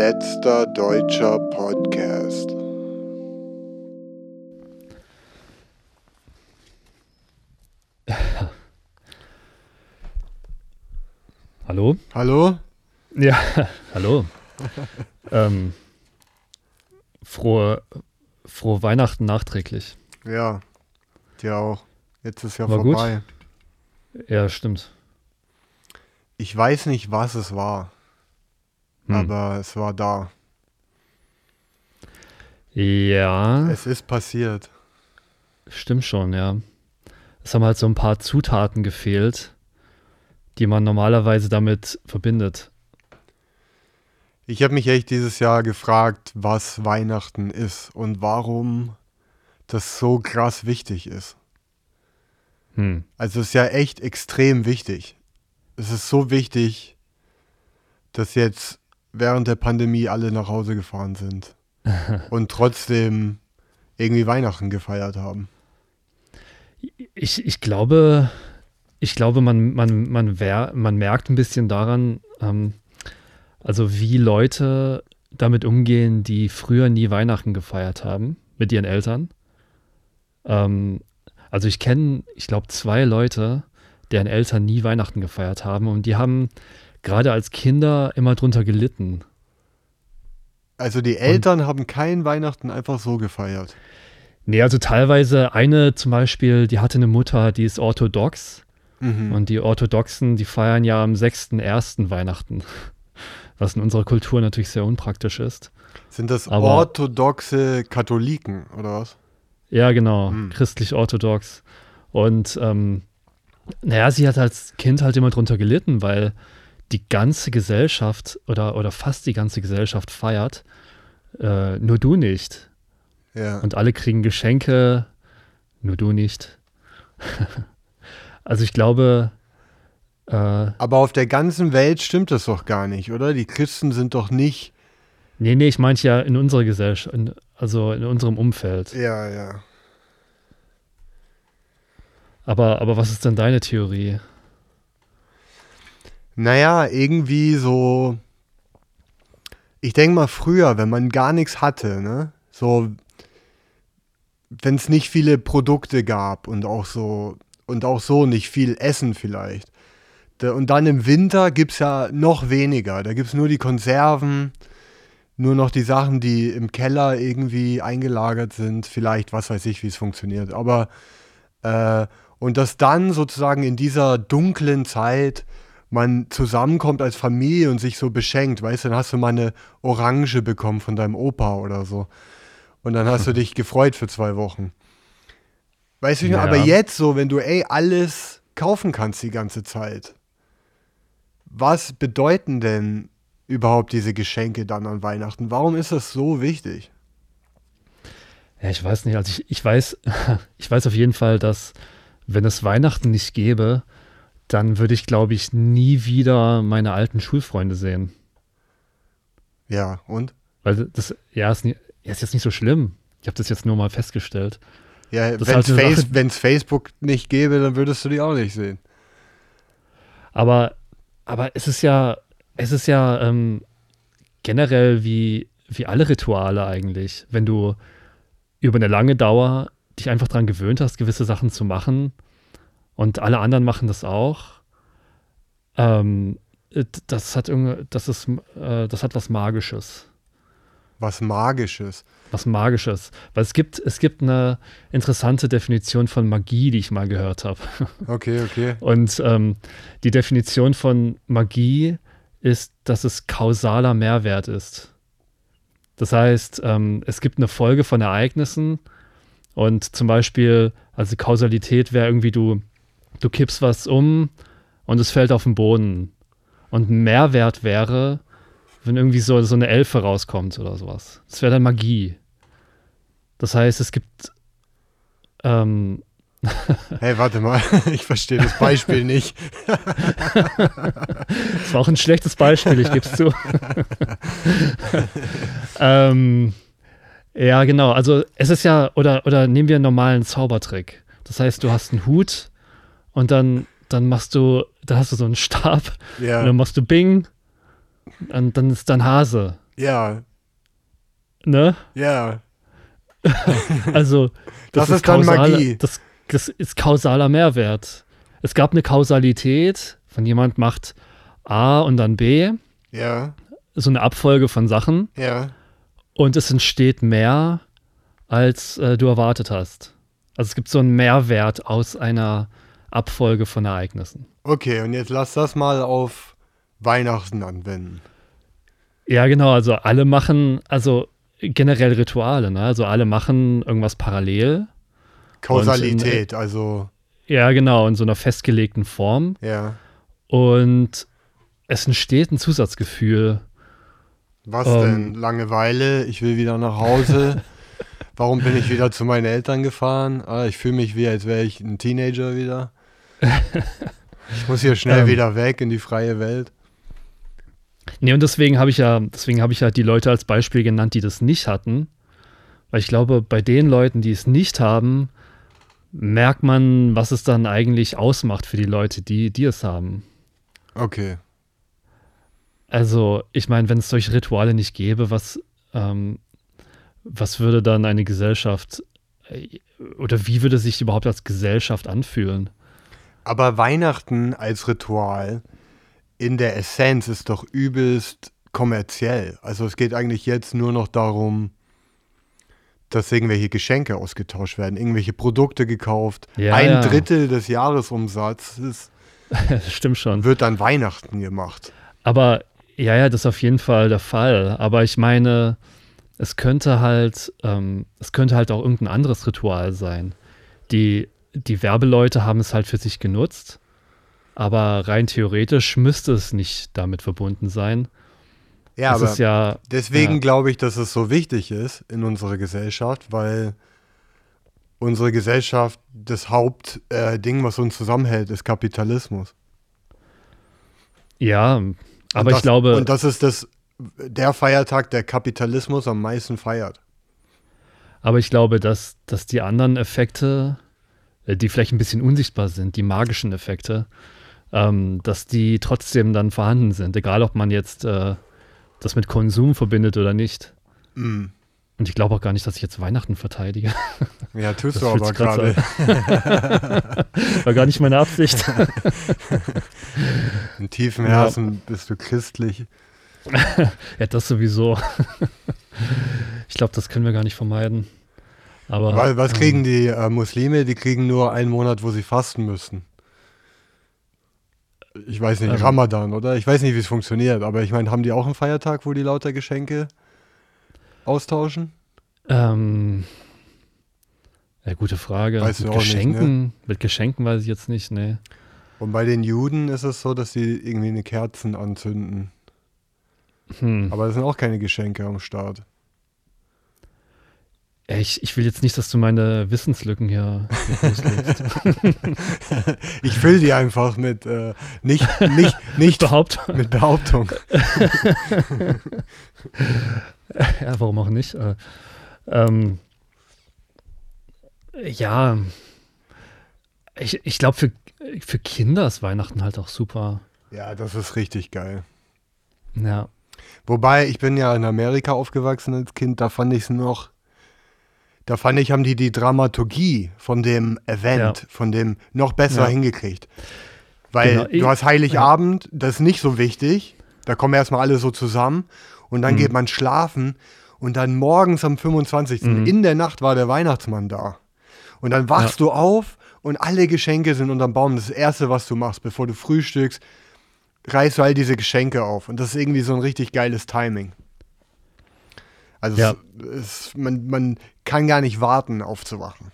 Letzter deutscher Podcast. Hallo? Hallo? Ja, hallo. ähm, frohe, frohe Weihnachten nachträglich. Ja, dir auch. Jetzt ist ja War vorbei. Ja, stimmt. Ich weiß nicht, was es war, Hm. aber es war da. Ja, Es ist passiert. stimmt schon, ja. Es haben halt so ein paar Zutaten gefehlt, die man normalerweise damit verbindet. Ich habe mich echt dieses Jahr gefragt, was Weihnachten ist und warum das so krass wichtig ist. Hm. Also es ist ja echt extrem wichtig. Es ist so wichtig, dass jetzt während der Pandemie alle nach Hause gefahren sind und trotzdem irgendwie Weihnachten gefeiert haben. Ich, ich glaube, ich glaube, man, man, man, wer, man merkt ein bisschen daran, ähm, also wie Leute damit umgehen, die früher nie Weihnachten gefeiert haben mit ihren Eltern. Ähm, also ich kenne, ich glaube, zwei Leute, deren Eltern nie Weihnachten gefeiert haben und die haben gerade als Kinder immer drunter gelitten. Also die Eltern haben kein Weihnachten einfach so gefeiert. Nee, also teilweise eine zum Beispiel, die hatte eine Mutter, die ist orthodox Mhm. Und die Orthodoxen, die feiern ja am 6.1. Weihnachten, was in unserer Kultur natürlich sehr unpraktisch ist. Sind das Aber- orthodoxe Katholiken oder was? Ja, genau, Hm. christlich-orthodox. Und ähm, naja, sie hat als Kind halt immer drunter gelitten, weil die ganze Gesellschaft oder, oder fast die ganze Gesellschaft feiert, äh, nur du nicht. Ja. Und alle kriegen Geschenke, nur du nicht. also ich glaube, äh, Aber auf der ganzen Welt stimmt das doch gar nicht, oder? Die Christen sind doch nicht. Nee, nee, ich meinte ja in unserer Gesellschaft, also in unserem Umfeld. Ja, ja. Aber, aber was ist denn deine Theorie? Naja, irgendwie so. Ich denke mal früher, wenn man gar nichts hatte, ne? So, wenn es nicht viele Produkte gab und auch so und auch so nicht viel Essen vielleicht. Und dann im Winter gibt es ja noch weniger. Da gibt es nur die Konserven, nur noch die Sachen, die im Keller irgendwie eingelagert sind. Vielleicht, was weiß ich, wie es funktioniert. Aber äh, und dass dann sozusagen in dieser dunklen Zeit man zusammenkommt als Familie und sich so beschenkt, weißt du, dann hast du mal eine Orange bekommen von deinem Opa oder so. Und dann hast du dich gefreut für zwei Wochen. Weißt du, Ja. aber jetzt so, wenn du, ey, alles kaufen kannst die ganze Zeit, was bedeuten denn überhaupt diese Geschenke dann an Weihnachten? Warum ist das so wichtig? Ja, ich weiß nicht. Also ich, ich weiß, ich weiß auf jeden Fall, dass wenn es Weihnachten nicht gäbe, dann würde ich, glaube ich, nie wieder meine alten Schulfreunde sehen. Ja, und? Weil das, ja, ist, nie, ist jetzt nicht so schlimm. Ich habe das jetzt nur mal festgestellt. Ja, wenn halt es Face Facebook nicht gäbe, dann würdest du die auch nicht sehen. Aber, aber es ist ja, es ist ja ähm, generell wie, wie alle Rituale eigentlich. Wenn du über eine lange Dauer dich einfach daran gewöhnt hast, gewisse Sachen zu machen und alle anderen machen das auch, ähm, äh, das hat irgendwie, das ist, äh, das hat was Magisches. Was Magisches. Was Magisches. Weil es gibt, es gibt eine interessante Definition von Magie, die ich mal gehört habe. Okay, okay. Und ähm, die Definition von Magie ist, dass es kausaler Mehrwert ist. Das heißt, ähm, es gibt eine Folge von Ereignissen und zum Beispiel, also Kausalität wäre irgendwie, du, du kippst was um und es fällt auf den Boden. Und Mehrwert wäre, wenn irgendwie so, so eine Elfe rauskommt oder sowas. Das wäre dann Magie. Das heißt, es gibt ähm, Hey, warte mal, ich verstehe das Beispiel nicht. Das war auch ein schlechtes Beispiel, ich gebe es zu. ähm, ja, genau. Also es ist ja, oder, oder nehmen wir einen normalen Zaubertrick. Das heißt, du hast einen Hut und dann, dann machst du, da hast du so einen Stab und Ja, dann machst du Bing und dann ist dann Hase. Ja, Ne? ja. Also, Das ist dann kausale- Magie. Das, das ist kausaler Mehrwert. Es gab eine Kausalität, von jemand macht A und dann B, Ja, so eine Abfolge von Sachen ja. und es entsteht mehr, als äh, du erwartet hast. Also es gibt so einen Mehrwert aus einer Abfolge von Ereignissen. Okay, und jetzt lass das mal auf Weihnachten anwenden. Ja, genau, also alle machen, also generell Rituale, ne? Also alle machen irgendwas parallel. Kausalität, also, Ja, genau, in so einer festgelegten Form. ja. Und es entsteht ein Zusatzgefühl. Was Ähm. denn? Langeweile, ich will wieder nach Hause. Warum bin ich wieder zu meinen Eltern gefahren? Ah, ich fühle mich wie, als wäre ich ein Teenager wieder. Ich muss hier schnell Ähm. wieder weg in die freie Welt. Nee, und deswegen habe ich ja, deswegen habe ich ja die Leute als Beispiel genannt, die das nicht hatten. Weil ich glaube, bei den Leuten, die es nicht haben, merkt man, was es dann eigentlich ausmacht für die Leute, die, die es haben. Okay. Also, ich meine, wenn es solche Rituale nicht gäbe, was, ähm, was würde dann eine Gesellschaft äh, oder wie würde sich überhaupt als Gesellschaft anfühlen? Aber Weihnachten als Ritual in der Essenz ist doch übelst kommerziell. Also es geht eigentlich jetzt nur noch darum, dass irgendwelche Geschenke ausgetauscht werden, irgendwelche Produkte gekauft. Ja, Ein ja. Drittel des Jahresumsatzes stimmt schon. wird an Weihnachten gemacht. Aber ja, ja, das ist auf jeden Fall der Fall. Aber ich meine, es könnte halt, ähm, es könnte halt auch irgendein anderes Ritual sein. Die, die Werbeleute haben es halt für sich genutzt, aber rein theoretisch müsste es nicht damit verbunden sein. Ja, es aber ist ja, deswegen ja. glaube ich, dass es so wichtig ist in unserer Gesellschaft, weil unsere Gesellschaft das Hauptding, äh, was uns zusammenhält, ist Kapitalismus. ja, aber das, ich glaube, Und das ist das, der Feiertag, der Kapitalismus am meisten feiert. aber ich glaube, dass, dass die anderen Effekte, die vielleicht ein bisschen unsichtbar sind, die magischen Effekte, ähm, dass die trotzdem dann vorhanden sind, egal ob man jetzt äh, das mit Konsum verbindet oder nicht. Mm. Und ich glaube auch gar nicht, dass ich jetzt Weihnachten verteidige. Ja, tust Das du aber gerade. War gar nicht meine Absicht. In tiefem Ja. Herzen bist du christlich. ja, das sowieso. ich glaube, das können wir gar nicht vermeiden. Aber Weil, was ähm, kriegen die äh, Muslime? Die kriegen nur einen Monat, wo sie fasten müssen. Ich weiß nicht, Also- Ramadan, oder? Ich weiß nicht, wie es funktioniert, aber ich meine, haben die auch einen Feiertag, wo die lauter Geschenke austauschen? Ähm, ja, gute Frage. Weißt mit auch nicht, ne? Geschenken, mit Geschenken weiß ich jetzt nicht, ne. Und bei den Juden ist es so, dass sie irgendwie eine Kerzen anzünden. Hm. Aber es sind auch keine Geschenke am Start. Ich, ich will jetzt nicht, dass du meine Wissenslücken hier, hier. Ich fülle die einfach mit äh, nicht, nicht, nicht Überhaupt. mit Behauptung. Ja, warum auch nicht? Äh, ähm, ja, ich, ich glaube, für, für Kinder ist Weihnachten halt auch super. Ja, das ist richtig geil. Ja, Wobei, ich bin ja in Amerika aufgewachsen als Kind, da fand ich es noch, da fand ich, haben die die Dramaturgie von dem Event, Ja. von dem noch besser Ja. hingekriegt. Weil Genau, ich- du hast Heiligabend, das ist nicht so wichtig, da kommen erstmal alle so zusammen und dann Mhm. geht man schlafen und dann morgens am 25. Mhm. in der Nacht war der Weihnachtsmann da. Und dann wachst du auf und alle Geschenke sind unterm Baum. Das, Erste, was du machst, bevor du frühstückst, reißt du all diese Geschenke auf. Und das ist irgendwie so ein richtig geiles Timing. Also Ja. es, es, man, man kann gar nicht warten, aufzuwachen.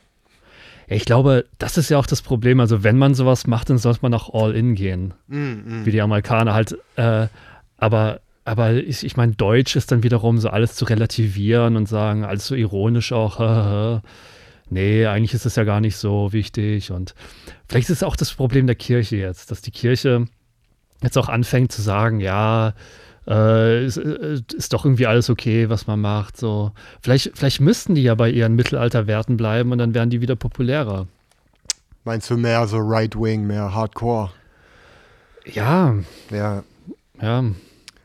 Ich glaube, das ist ja auch das Problem. Also, wenn man sowas macht, dann sollte man auch all in gehen, Mm, wie die Amerikaner halt. Äh, aber aber ich, ich meine, Deutsch ist dann wiederum so alles zu relativieren und sagen, alles so ironisch auch. nee, eigentlich ist es ja gar nicht so wichtig. Und vielleicht ist es auch das Problem der Kirche jetzt, dass die Kirche jetzt auch anfängt zu sagen, ja, äh, ist, äh, ist doch irgendwie alles okay, was man macht. So. Vielleicht, vielleicht müssten die ja bei ihren Mittelalterwerten bleiben und dann wären die wieder populärer. Meinst du mehr so Right-Wing, mehr Hardcore? Ja, Ja, ja.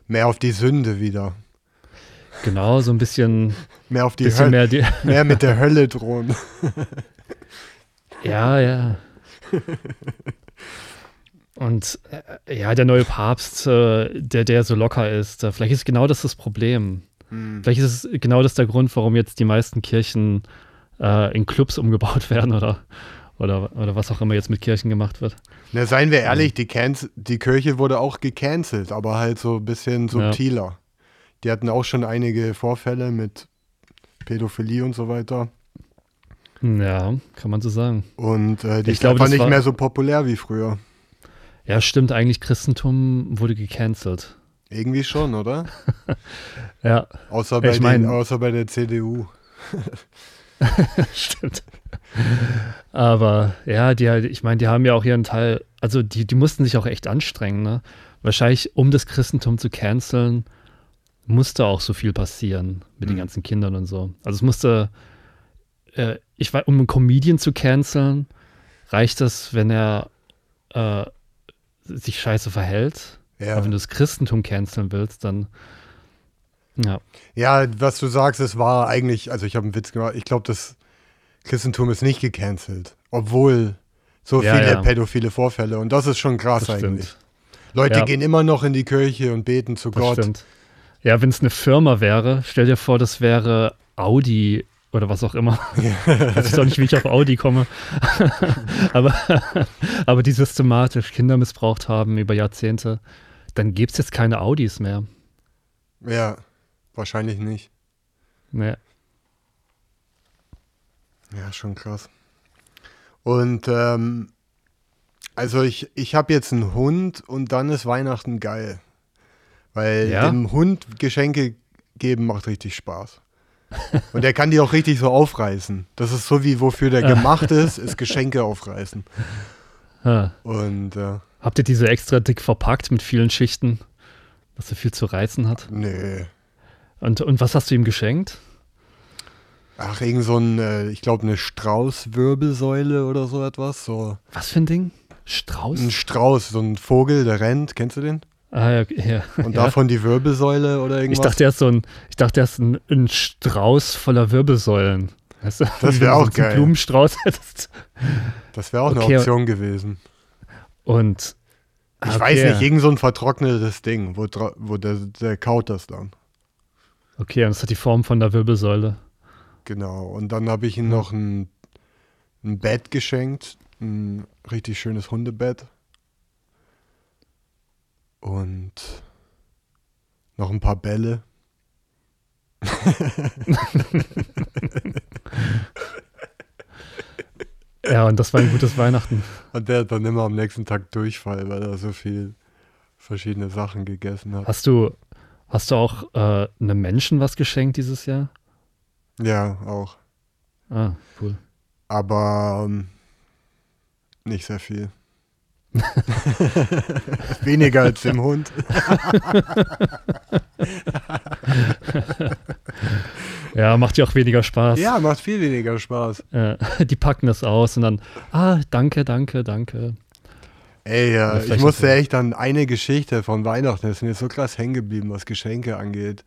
mehr auf die Sünde wieder. Genau, so ein bisschen, Mehr auf die Hölle, mehr die, mehr mit der Hölle drohen. Ja, ja. Und äh, ja, der neue Papst, äh, der, der so locker ist, äh, vielleicht ist genau das das Problem. Hm. Vielleicht ist es genau das der Grund, warum jetzt die meisten Kirchen äh, in Clubs umgebaut werden oder, oder, oder was auch immer jetzt mit Kirchen gemacht wird. Na, seien wir ehrlich, die, Canc die Kirche wurde auch gecancelt, aber halt so ein bisschen subtiler. Die hatten auch schon einige Vorfälle mit Pädophilie und so weiter. Ja, kann man so sagen. Und äh, die Ich ist glaube, einfach nicht mehr so populär wie früher. Ja, stimmt, eigentlich Christentum wurde gecancelt. Irgendwie schon, oder? Ja, Außer bei, Ich mein- den, außer bei der CDU. stimmt. Aber ja, die halt, ich meine, die haben ja auch ihren Teil, also die, die mussten sich auch echt anstrengen, ne? Wahrscheinlich, um das Christentum zu canceln, musste auch so viel passieren mit den Mhm. ganzen Kindern und so. Also es musste, äh, ich weiß, um einen Comedian zu canceln, reicht das, wenn er äh, sich scheiße verhält. Ja. Aber wenn du das Christentum canceln willst, dann ja. ja, was du sagst, es war eigentlich, also ich habe einen Witz gemacht, ich glaube, das Christentum ist nicht gecancelt. Obwohl so Ja, viele ja. pädophile Vorfälle. Und das ist schon krass Das eigentlich. stimmt. Leute Ja. gehen immer noch in die Kirche und beten zu Das Gott. stimmt. Ja, wenn es eine Firma wäre, stell dir vor, das wäre Audi oder was auch immer. Ich weiß auch nicht, wie ich auf Audi komme. aber, aber die systematisch Kinder missbraucht haben über Jahrzehnte, dann gäbe es jetzt keine Audis mehr. Ja, wahrscheinlich nicht. Nee. Ja, schon krass. Und ähm, also ich, ich habe jetzt einen Hund und dann ist Weihnachten geil. Weil Ja? dem Hund Geschenke geben macht richtig Spaß. Und der kann die auch richtig so aufreißen. Das ist so wie wofür der gemacht ist, ist Geschenke aufreißen. Und äh, Habt ihr diese extra dick verpackt mit vielen Schichten, dass er viel zu reißen hat? nee. Und, und was hast du ihm geschenkt? Ach, irgend so ein, äh, ich glaube, eine Straußwirbelsäule oder so etwas. So Was für ein Ding? Strauß? ein Strauß, so ein Vogel, der rennt. Kennst du den? Ah, ja, ja. Und ja. davon die Wirbelsäule oder Ich irgendwas. dachte, er ist so ein, ich dachte, er ist ein, ein Strauß voller Wirbelsäulen. Weißt du? Das Wie wär wenn du auch geil. Blumenstrauß hättest. das wäre auch Okay. eine Option gewesen. Und Ich okay. weiß nicht, irgend so ein vertrocknetes Ding, wo, wo der, der kaut das dann. Okay, und es hat die Form von der Wirbelsäule. Genau. Und dann habe ich ihm noch ein, ein Bett geschenkt. Ein richtig schönes Hundebett. Und noch ein paar Bälle. Ja, und das war ein gutes Weihnachten. Und der hat dann immer am nächsten Tag Durchfall, weil er so viel verschiedene Sachen gegessen hat. Hast du, hast du auch äh, einem Menschen was geschenkt dieses Jahr? Ja, auch. Ah, cool. Aber ähm, nicht sehr viel. Weniger als dem Hund. Ja, macht dir auch weniger Spaß. Ja, macht viel weniger Spaß. Äh, die packen das aus und dann, ah, danke, danke, danke. Ey, Ja, ja, ich musste echt an eine Geschichte von Weihnachten, das ist mir so krass hängen geblieben, was Geschenke angeht.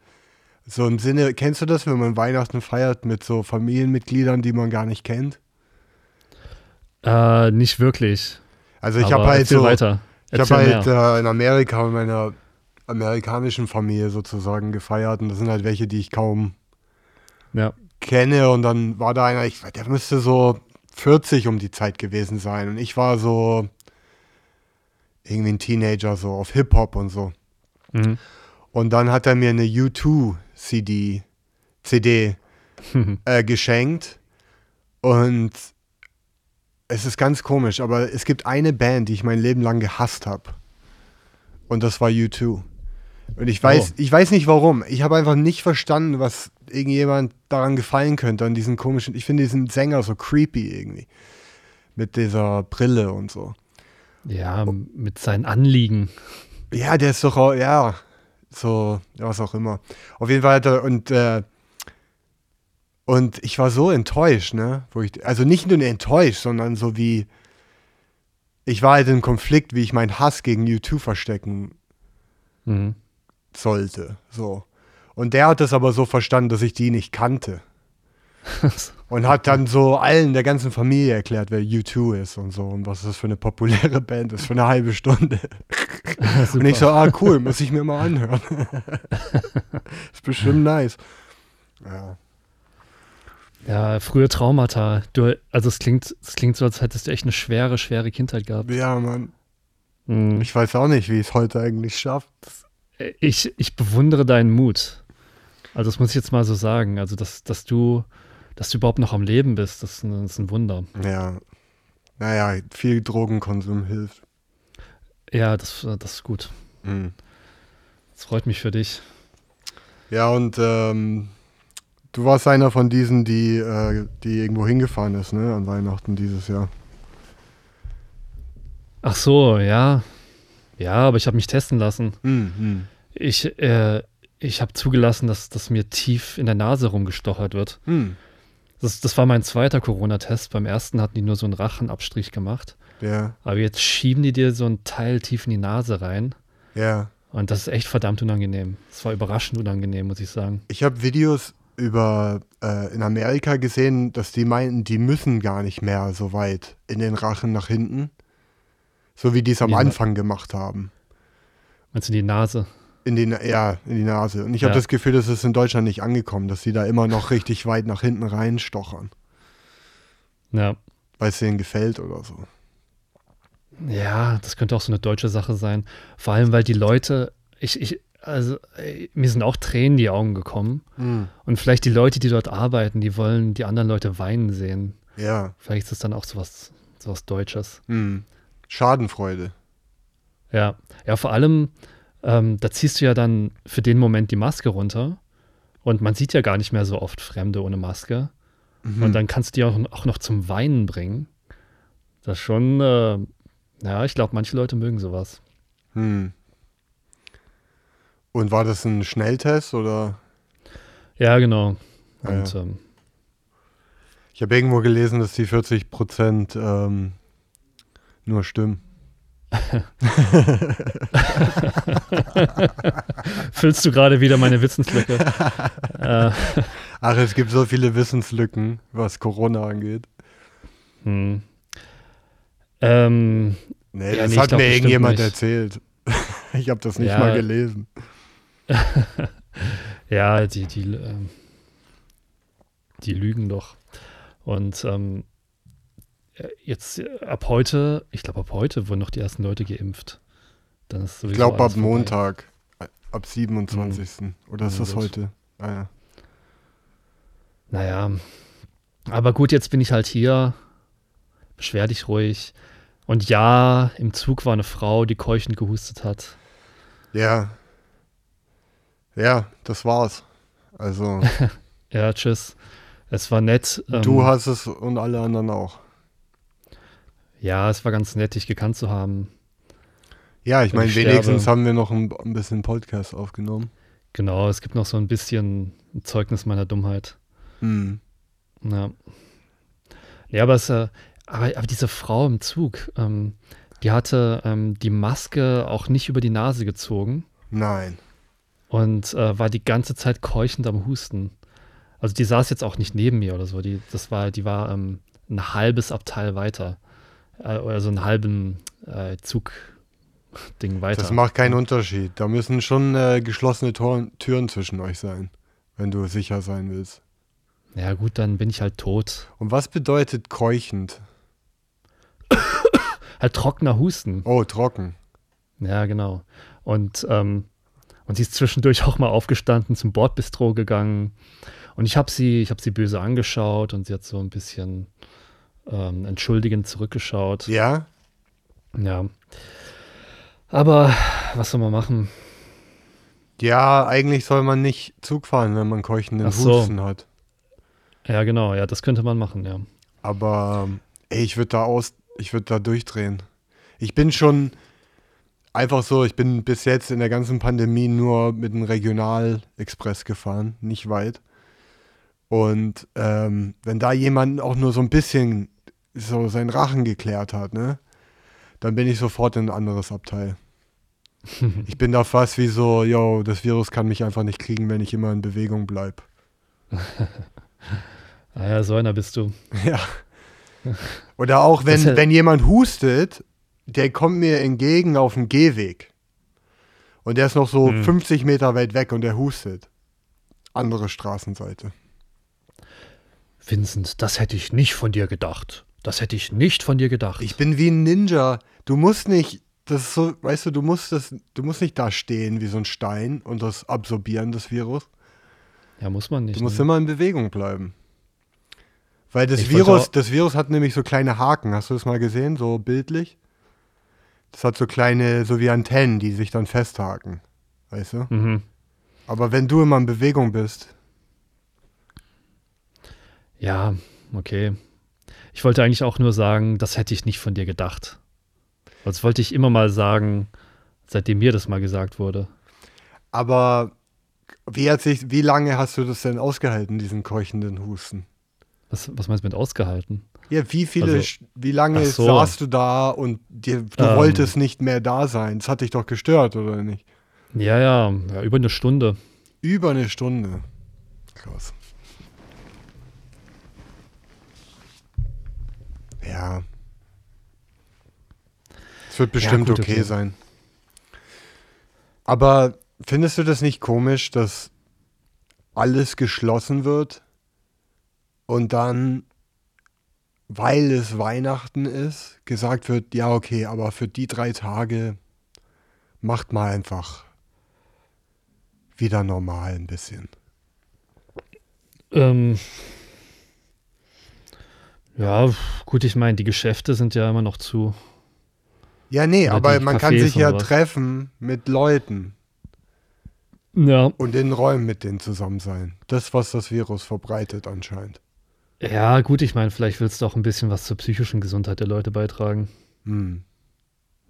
So im Sinne, kennst du das, wenn man Weihnachten feiert mit so Familienmitgliedern, die man gar nicht kennt? Äh, nicht wirklich. Also ich habe halt so, weiter. ich habe halt äh, in Amerika mit meiner amerikanischen Familie sozusagen gefeiert und das sind halt welche, die ich kaum Ja. kenne und dann war da einer, ich, der müsste so 40 um die Zeit gewesen sein und ich war so irgendwie ein Teenager, so auf Hip-Hop und so. Mhm. Und dann hat er mir eine U2-CD, CD äh, geschenkt und es ist ganz komisch, aber es gibt eine Band, die ich mein Leben lang gehasst habe. Und das war U2. Und ich weiß, Oh. ich weiß nicht warum. Ich habe einfach nicht verstanden, was irgendjemand daran gefallen könnte, an diesen komischen. Ich finde diesen Sänger so creepy irgendwie. Mit dieser Brille und so. Ja, mit seinen Anliegen. Ja, der ist doch, auch, ja, so, was auch immer. Auf jeden Fall hat er, und, äh, und ich war so enttäuscht, ne, wo ich, also nicht nur enttäuscht, sondern so wie, ich war halt im Konflikt, wie ich meinen Hass gegen U2 verstecken Mhm. sollte, so. Und der hat es aber so verstanden, dass ich die nicht kannte. Und hat dann so allen der ganzen Familie erklärt, wer U2 ist und so und was das für eine populäre Band ist, für eine halbe Stunde. und ich so, ah, cool, muss ich mir mal anhören. ist bestimmt nice. Ja. Ja, frühe Traumata. Du, also es klingt, es klingt so, als hättest du echt eine schwere, schwere Kindheit gehabt. Ja, Mann. Hm. Ich weiß auch nicht, wie ich es heute eigentlich schafft. Ich, ich bewundere deinen Mut. Also das muss ich jetzt mal so sagen. Also, dass, dass du, dass du überhaupt noch am Leben bist, das ist ein, das ist ein Wunder. Ja. Naja, viel Drogenkonsum hilft. Ja, das, das ist gut. Mhm. Das freut mich für dich. Ja, und ähm, du warst einer von diesen, die, äh, die irgendwo hingefahren ist, ne, an Weihnachten dieses Jahr. Ach so, ja. Ja, aber ich habe mich testen lassen. Mhm. Ich, äh, ich habe zugelassen, dass, dass mir tief in der Nase rumgestochert wird. Mhm. Das, das war mein zweiter Corona-Test. Beim ersten hatten die nur so einen Rachenabstrich gemacht. Ja, Aber jetzt schieben die dir so ein Teil tief in die Nase rein. ja. Und das ist echt verdammt unangenehm. Das war überraschend unangenehm, muss ich sagen. Ich habe Videos über äh, in Amerika gesehen, dass die meinten, die müssen gar nicht mehr so weit in den Rachen nach hinten. So wie die es am Ja. Anfang gemacht haben. Meinst du die Nase? In den, ja, in die Nase. Und ich habe Ja. das Gefühl, das ist in Deutschland nicht angekommen, dass die da immer noch richtig weit nach hinten reinstochern, Ja. weil es denen gefällt oder so. Ja, das könnte auch so eine deutsche Sache sein. Vor allem, weil die Leute, ich, ich, also ey, mir sind auch Tränen in die Augen gekommen. Und vielleicht die Leute, die dort arbeiten, die wollen die anderen Leute weinen sehen. Ja. Vielleicht ist es dann auch sowas, sowas Deutsches. Hm. Schadenfreude. Ja, ja, vor allem, ähm, da ziehst du ja dann für den Moment die Maske runter und man sieht ja gar nicht mehr so oft Fremde ohne Maske. Mhm. Und dann kannst du die auch, auch noch zum Weinen bringen. Das ist schon, äh, ja, ich glaube, manche Leute mögen sowas. Hm. Und war das ein Schnelltest oder? Ja, genau. Ja, Und ja. Ähm, Ich habe irgendwo gelesen, dass die 40 Prozent ähm, nur stimmen. füllst du gerade wieder meine Wissenslücke? äh, Ach, es gibt so viele Wissenslücken, was Corona angeht. hm. ähm, Nee, Ja, das nee, ich hat glaub, mir irgendjemand nicht. erzählt. ich habe das nicht Ja. mal gelesen. Ja, die, die, ähm, die lügen doch. Und ähm, äh, jetzt äh, ab heute, ich glaube ab heute wurden noch die ersten Leute geimpft. Dann ist Ich glaube ab vorbei. Montag, äh, ab 27. Oder ist Ja, das gut. heute? Ah, ja. Naja, aber gut, jetzt bin ich halt hier. Beschwer dich ruhig. Und ja, im Zug war eine Frau, die keuchend gehustet hat. ja. Ja, das war's. Also, Ja, tschüss. Es war nett. ähm, du hast es und alle anderen auch. Ja, es war ganz nett, dich gekannt zu haben. Ja, ich meine, wenigstens sterbe. haben wir noch ein, ein bisschen Podcast aufgenommen. Genau, es gibt noch so ein bisschen ein Zeugnis meiner Dummheit. Hm. Ja. Ja, aber, es, äh, aber, aber diese Frau im Zug, ähm, die hatte ähm, die Maske auch nicht über die Nase gezogen Nein. Und äh, war die ganze Zeit keuchend am Husten. Also die saß jetzt auch nicht neben mir oder so. Die, das war, die war ähm, ein halbes Abteil weiter. Äh, oder so einen halben äh, Zugding weiter. Das macht keinen Unterschied. Da müssen schon äh, geschlossene Tor Türen zwischen euch sein, wenn du sicher sein willst. Ja gut, dann bin ich halt tot. Und was bedeutet keuchend? Halt trockener Husten. Oh, trocken. Ja, genau. Und, ähm, und sie ist zwischendurch auch mal aufgestanden, zum Bordbistro gegangen. Und ich habe sie, ich habe sie böse angeschaut und sie hat so ein bisschen ähm, entschuldigend zurückgeschaut. Ja? Ja. Aber was soll man machen? Ja, eigentlich soll man nicht Zug fahren, wenn man keuchenden Ach so. Husten hat. Ja, genau, ja, das könnte man machen, ja. Aber ey, ich würde da aus, ich würde da durchdrehen. Ich bin schon einfach so, ich bin bis jetzt in der ganzen Pandemie nur mit dem Regionalexpress gefahren, nicht weit. Und ähm, wenn da jemand auch nur so ein bisschen so seinen Rachen geklärt hat, ne, dann bin ich sofort in ein anderes Abteil. Ich bin da fast wie so, yo, das Virus kann mich einfach nicht kriegen, wenn ich immer in Bewegung bleibe. ah ja, so einer bist du. Ja. Oder auch wenn, ja wenn jemand hustet, der kommt mir entgegen auf dem Gehweg. Und der ist noch so Hm. 50 Meter weit weg und der hustet. Andere Straßenseite. Vincent, das hätte ich nicht von dir gedacht. Das hätte ich nicht von dir gedacht. Ich bin wie ein Ninja. Du musst nicht, das ist so, weißt du, du musst das, du musst nicht da stehen wie so ein Stein und das absorbieren, das Virus. ja, muss man nicht. Du musst ne? immer in Bewegung bleiben. Weil das Ich Virus, das Virus hat nämlich so kleine Haken. Hast du das mal gesehen, so bildlich? Das hat so kleine, so wie Antennen, die sich dann festhaken. Weißt du? Mhm. Aber wenn du immer in Bewegung bist, Ja, okay. Ich wollte eigentlich auch nur sagen, das hätte ich nicht von dir gedacht. Das wollte ich immer mal sagen, seitdem mir das mal gesagt wurde. aber wie, hat sich, wie lange hast du das denn ausgehalten, diesen keuchenden Husten? Was, was meinst du mit ausgehalten? Ja, wie viele, Also- wie lange so. saßt du da und dir, du Ähm. wolltest nicht mehr da sein? Das hat dich doch gestört, oder nicht? Ja, ja, ja über eine Stunde. Über eine Stunde. Krass. Ja. Es wird bestimmt gut, okay, okay. sein. Aber findest du das nicht komisch, dass alles geschlossen wird und dann, weil es Weihnachten ist, gesagt wird, ja, okay, aber für die drei Tage macht mal einfach wieder normal ein bisschen. Ähm, ja, gut, ich meine, die Geschäfte sind ja immer noch zu. Ja, nee, Oder aber man kann Cafés sich ja was. treffen mit Leuten Ja. und in Räumen mit denen zusammen sein. Das, was das Virus verbreitet anscheinend. Ja, gut, ich meine, vielleicht willst du auch ein bisschen was zur psychischen Gesundheit der Leute beitragen. Hm.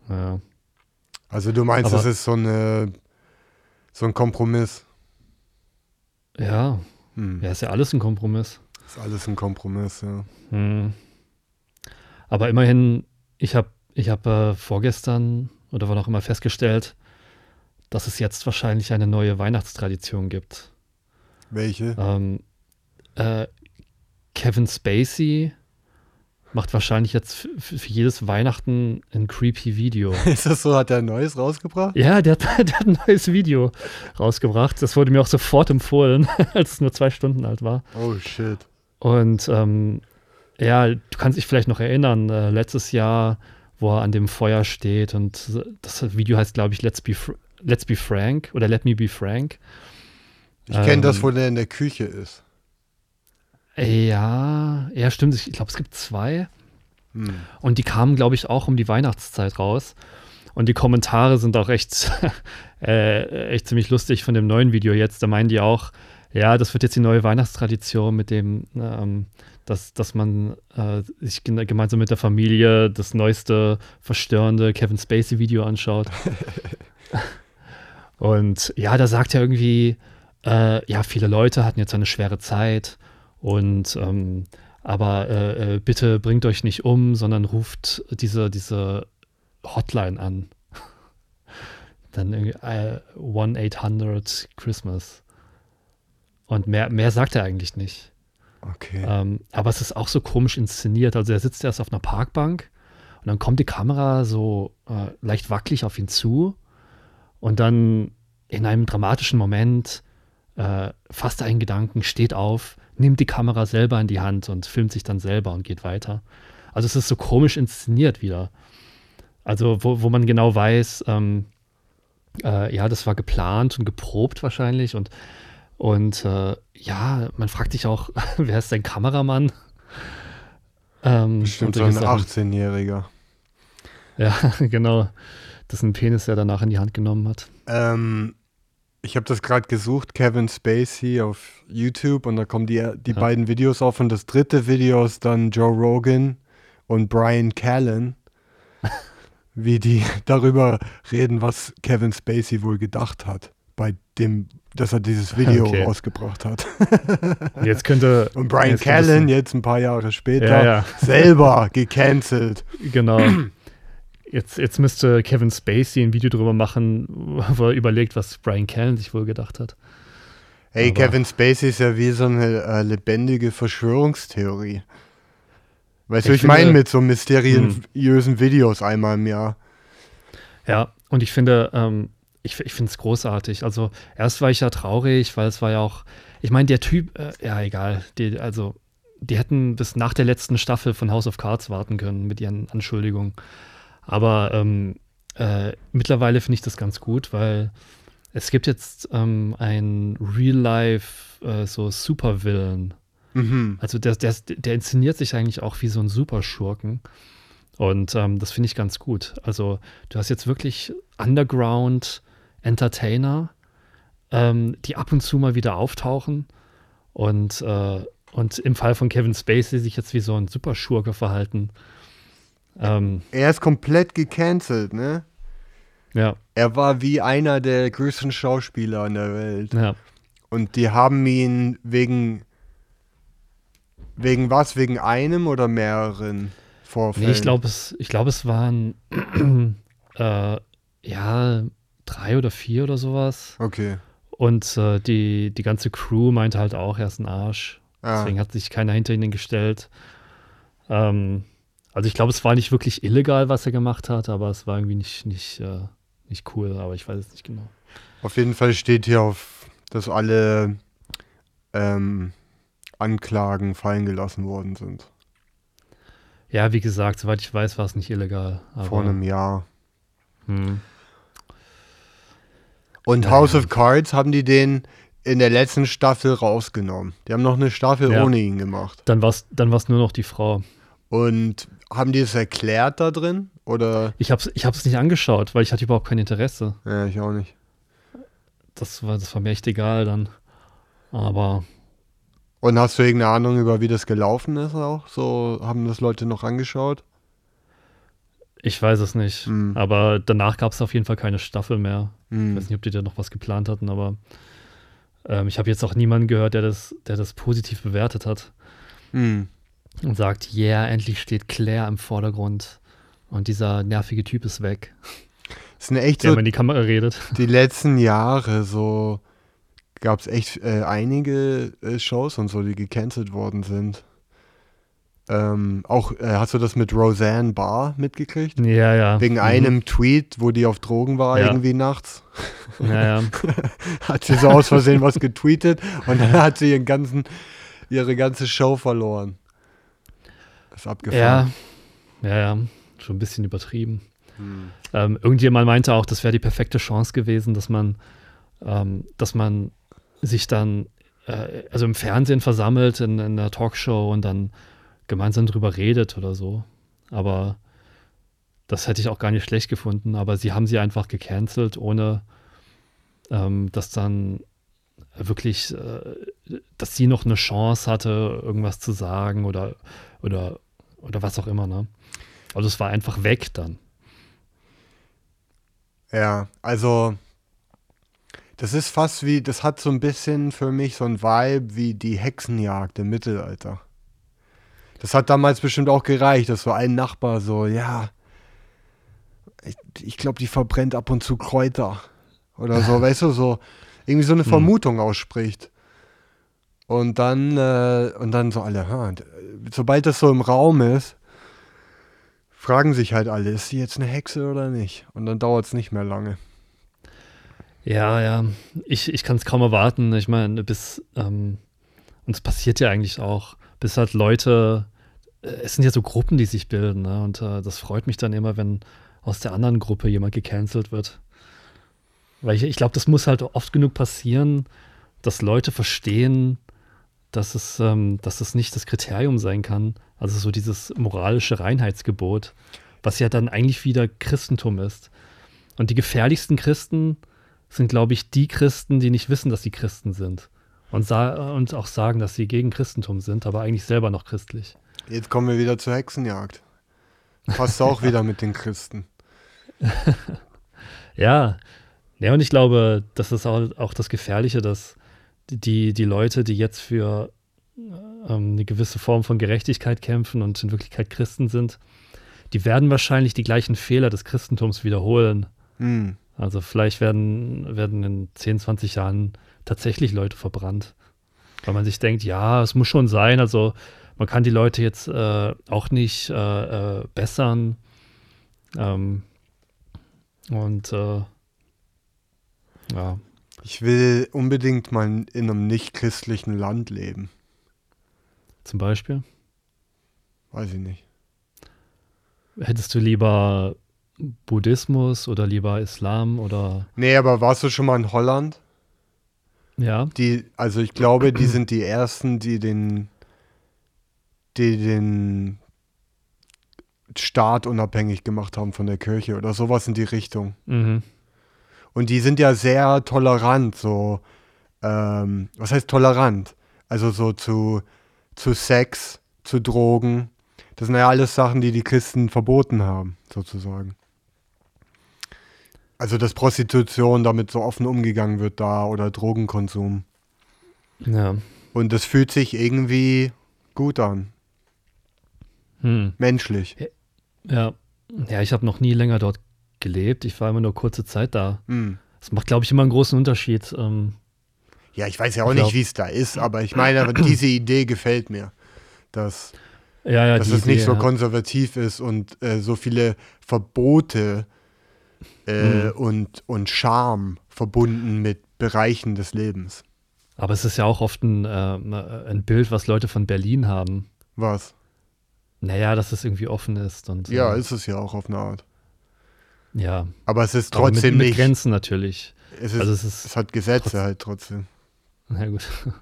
Ja. Also du meinst, Aber- das ist so eine so ein Kompromiss. Ja, Hm. ja, ist ja alles ein Kompromiss. Ist alles ein Kompromiss, ja. Hm. Aber immerhin, ich habe ich hab, äh, vorgestern oder wann auch immer festgestellt, dass es jetzt wahrscheinlich eine neue Weihnachtstradition gibt. Welche? Ähm, äh, Kevin Spacey macht wahrscheinlich jetzt für jedes Weihnachten ein creepy Video. Ist das so? Hat er ein neues rausgebracht? Ja, der hat, der hat ein neues Video rausgebracht. Das wurde mir auch sofort empfohlen, als es nur zwei Stunden alt war. Oh shit. Und ähm, ja, du kannst dich vielleicht noch erinnern, äh, letztes Jahr, wo er an dem Feuer steht und das Video heißt, glaube ich, Let's Be, Let's Be Frank oder Let Me Be Frank. Ich kenne das, Ähm, wo der in der Küche ist. Ja, ja, stimmt. Ich glaube, es gibt zwei. Hm. Und die kamen, glaube ich, auch um die Weihnachtszeit raus. Und die Kommentare sind auch echt, äh, echt ziemlich lustig von dem neuen Video jetzt. Da meinen die auch, ja, das wird jetzt die neue Weihnachtstradition mit dem, ähm, dass, dass man äh, sich gem- gemeinsam mit der Familie das neueste verstörende Kevin Spacey-Video anschaut. Und ja, da sagt er irgendwie, äh, ja, viele Leute hatten jetzt eine schwere Zeit und ähm, aber äh, äh, bitte bringt euch nicht um, sondern ruft diese, diese Hotline an. Dann irgendwie äh, 1-800 Christmas. Und mehr, mehr sagt er eigentlich nicht. Okay. Ähm, aber es ist auch so komisch inszeniert. Also er sitzt erst auf einer Parkbank und dann kommt die Kamera so äh, leicht wackelig auf ihn zu und dann in einem dramatischen Moment äh, fasst er einen Gedanken, steht auf, nimmt die Kamera selber in die Hand und filmt sich dann selber und geht weiter. Also es ist so komisch inszeniert wieder. Also wo, wo man genau weiß, ähm, äh, ja, das war geplant und geprobt wahrscheinlich und und äh, ja, man fragt sich auch, wer ist dein Kameramann? Ähm, Bestimmt so ein solche Sachen. 18-Jähriger. Ja, genau. Dessen Penis er danach in die Hand genommen hat. Ähm, ich habe das gerade gesucht, Kevin Spacey auf YouTube und da kommen die, die Ja. beiden Videos auf und das dritte Video ist dann Joe Rogan und Brian Callen, wie die darüber reden, was Kevin Spacey wohl gedacht hat, bei dem, dass er dieses Video Okay. rausgebracht hat. Und jetzt könnte. Und Brian jetzt Callen jetzt ein paar Jahre später Ja, ja, selber gecancelt. genau. Jetzt, jetzt müsste Kevin Spacey ein Video drüber machen, wo er überlegt, was Brian Callen sich wohl gedacht hat. Hey, Aber- Kevin Spacey ist ja wie so eine äh, lebendige Verschwörungstheorie. Weißt du, Ich ich, meine mit so mysteriösen Videos einmal im Jahr. Ja, und ich finde, ähm, ich, ich finde es großartig. Also erst war ich ja traurig, weil es war ja auch, ich meine, der Typ, äh, ja egal, die, also die hätten bis nach der letzten Staffel von House of Cards warten können mit ihren Anschuldigungen. Aber ähm, äh, mittlerweile finde ich das ganz gut, weil es gibt jetzt ähm, ein Real-Life äh, so Supervillain. Mhm. Also der, der, der inszeniert sich eigentlich auch wie so ein Superschurken. Und ähm, das finde ich ganz gut. Also du hast jetzt wirklich Underground-Entertainer, ähm, die ab und zu mal wieder auftauchen und, äh, und im Fall von Kevin Spacey sich jetzt wie so ein Superschurke verhalten. Ähm, Er ist komplett gecancelt, ne? ja, Er war wie einer der größten Schauspieler in der Welt. ja. Und die haben ihn wegen. Wegen was? Wegen einem oder mehreren Vorfällen? Nee, ich glaube, es, ich glaub, es waren äh, ja drei oder vier oder sowas. Okay. Und äh, die, die ganze Crew meinte halt auch, er ist ein Arsch. Ah. Deswegen hat sich keiner hinter ihn gestellt. Ähm, also ich glaube, es war nicht wirklich illegal, was er gemacht hat, aber es war irgendwie nicht, nicht, äh, nicht cool, aber ich weiß es nicht genau. Auf jeden Fall steht hier auf, dass alle ähm, Anklagen fallen gelassen worden sind. Ja, wie gesagt, soweit ich weiß, war es nicht illegal. Vor einem Jahr. hm. Und Ja, House ja. of Cards haben die den in der letzten Staffel rausgenommen. Die haben noch eine Staffel Ja. ohne ihn gemacht. Dann war es dann war's nur noch die Frau. Und haben die es erklärt da drin? Oder? Ich habe es ich hab's nicht angeschaut, weil ich hatte überhaupt kein Interesse. Ja, ich auch nicht. Das war, das war mir echt egal dann. Aber Und hast du irgendeine Ahnung über wie das gelaufen ist auch? So haben das Leute noch angeschaut? ich weiß es nicht. Hm. Aber danach gab es auf jeden Fall keine Staffel mehr. Ich Hm. weiß nicht, ob die da noch was geplant hatten, aber ähm, ich habe jetzt auch niemanden gehört, der das, der das positiv bewertet hat Hm. Und sagt, yeah, endlich steht Claire im Vordergrund und dieser nervige Typ ist weg, Es sind echt der so in die Kamera redet. die letzten Jahre so gab es echt äh, einige äh, Shows und so, die gecancelt worden sind. Ähm, auch äh, hast du das mit Roseanne Barr mitgekriegt? Ja, ja. Wegen Mhm. einem Tweet, wo die auf Drogen war, Ja. irgendwie nachts. Ja, ja. Hat sie so aus Versehen was getweetet und dann hat sie ihren ganzen, ihre ganze Show verloren. Ist ja, abgefahren. ja, ja. Schon ein bisschen übertrieben. Hm. Ähm, irgendjemand meinte auch, das wäre die perfekte Chance gewesen, dass man, ähm, dass man sich dann, äh, also im Fernsehen versammelt, in, in einer Talkshow und dann gemeinsam drüber redet oder so. Aber das hätte ich auch gar nicht schlecht gefunden. Aber sie haben sie einfach gecancelt, ohne ähm, dass dann wirklich, äh, dass sie noch eine Chance hatte, irgendwas zu sagen oder, oder, oder was auch immer. Ne? Also es war einfach weg dann. Ja, also das ist fast wie, das hat so ein bisschen für mich so ein Vibe wie die Hexenjagd im Mittelalter. Das hat damals bestimmt auch gereicht, dass so ein Nachbar so, ja, ich, ich glaube, die verbrennt ab und zu Kräuter oder so, weißt du, so irgendwie so eine Hm. Vermutung ausspricht. Und dann, äh, und dann so alle, ha, äh, sobald das so im Raum ist, fragen sich halt alle, ist sie jetzt eine Hexe oder nicht? Und dann dauert es nicht mehr lange. Ja, ja, ich, ich kann es kaum erwarten. Ich meine, bis, ähm, und es passiert ja eigentlich auch, bis halt Leute, äh, es sind ja so Gruppen, die sich bilden, ne? und äh, das freut mich dann immer, wenn aus der anderen Gruppe jemand gecancelt wird. Weil ich, ich glaube, das muss halt oft genug passieren, dass Leute verstehen, dass es, ähm, dass es nicht das Kriterium sein kann. Also so dieses moralische Reinheitsgebot, was ja dann eigentlich wieder Christentum ist. Und die gefährlichsten Christen sind, glaube ich, die Christen, die nicht wissen, dass sie Christen sind. Und, und auch sagen, dass sie gegen Christentum sind, aber eigentlich selber noch christlich. Jetzt kommen wir wieder zur Hexenjagd. Passt auch wieder mit den Christen. Ja. Ja, und ich glaube, das ist auch, auch das Gefährliche, dass die, die Leute, die jetzt für ähm, eine gewisse Form von Gerechtigkeit kämpfen und in Wirklichkeit Christen sind, die werden wahrscheinlich die gleichen Fehler des Christentums wiederholen. Hm. Also vielleicht werden, werden in 10, 20 Jahren tatsächlich Leute verbrannt. Weil man sich denkt, ja, es muss schon sein. Also man kann die Leute jetzt äh, auch nicht äh, äh, bessern. Ähm, und äh, ja. Ich will unbedingt mal in einem nicht-christlichen Land leben. Zum Beispiel? Weiß ich nicht. Hättest du lieber Buddhismus oder lieber Islam oder. Nee, aber warst du schon mal in Holland? Ja. Die, also ich glaube, die sind die ersten, die den, die den Staat unabhängig gemacht haben von der Kirche oder sowas in die Richtung. Mhm. Und die sind ja sehr tolerant, so, ähm, was heißt tolerant? Also so zu, zu Sex, zu Drogen. Das sind ja alles Sachen, die die Christen verboten haben, sozusagen. Also, dass Prostitution damit so offen umgegangen wird da oder Drogenkonsum. Ja. Und das fühlt sich irgendwie gut an. Hm. Menschlich. Ja. Ja, ich habe noch nie länger dort gelebt. Ich war immer nur kurze Zeit da. Hm. Das macht, glaube ich, immer einen großen Unterschied. Ähm, Ja, ich weiß ja auch glaub- nicht, wie es da ist, aber ich meine, diese Idee gefällt mir. Dass, ja, ja, dass es nicht Idee, so ja. konservativ ist und äh, so viele Verbote äh, Mhm. und, und Scham verbunden mit Bereichen des Lebens. Aber es ist ja auch oft ein, äh, ein Bild, was Leute von Berlin haben. Was? Naja, dass es irgendwie offen ist. Und, Ja, äh, ist es ja auch auf eine Art. Ja. Aber es ist Aber mit, trotzdem mit nicht. Grenzen natürlich. Es, ist, Also es, es ist hat Gesetze trotzdem- halt trotzdem. Na gut.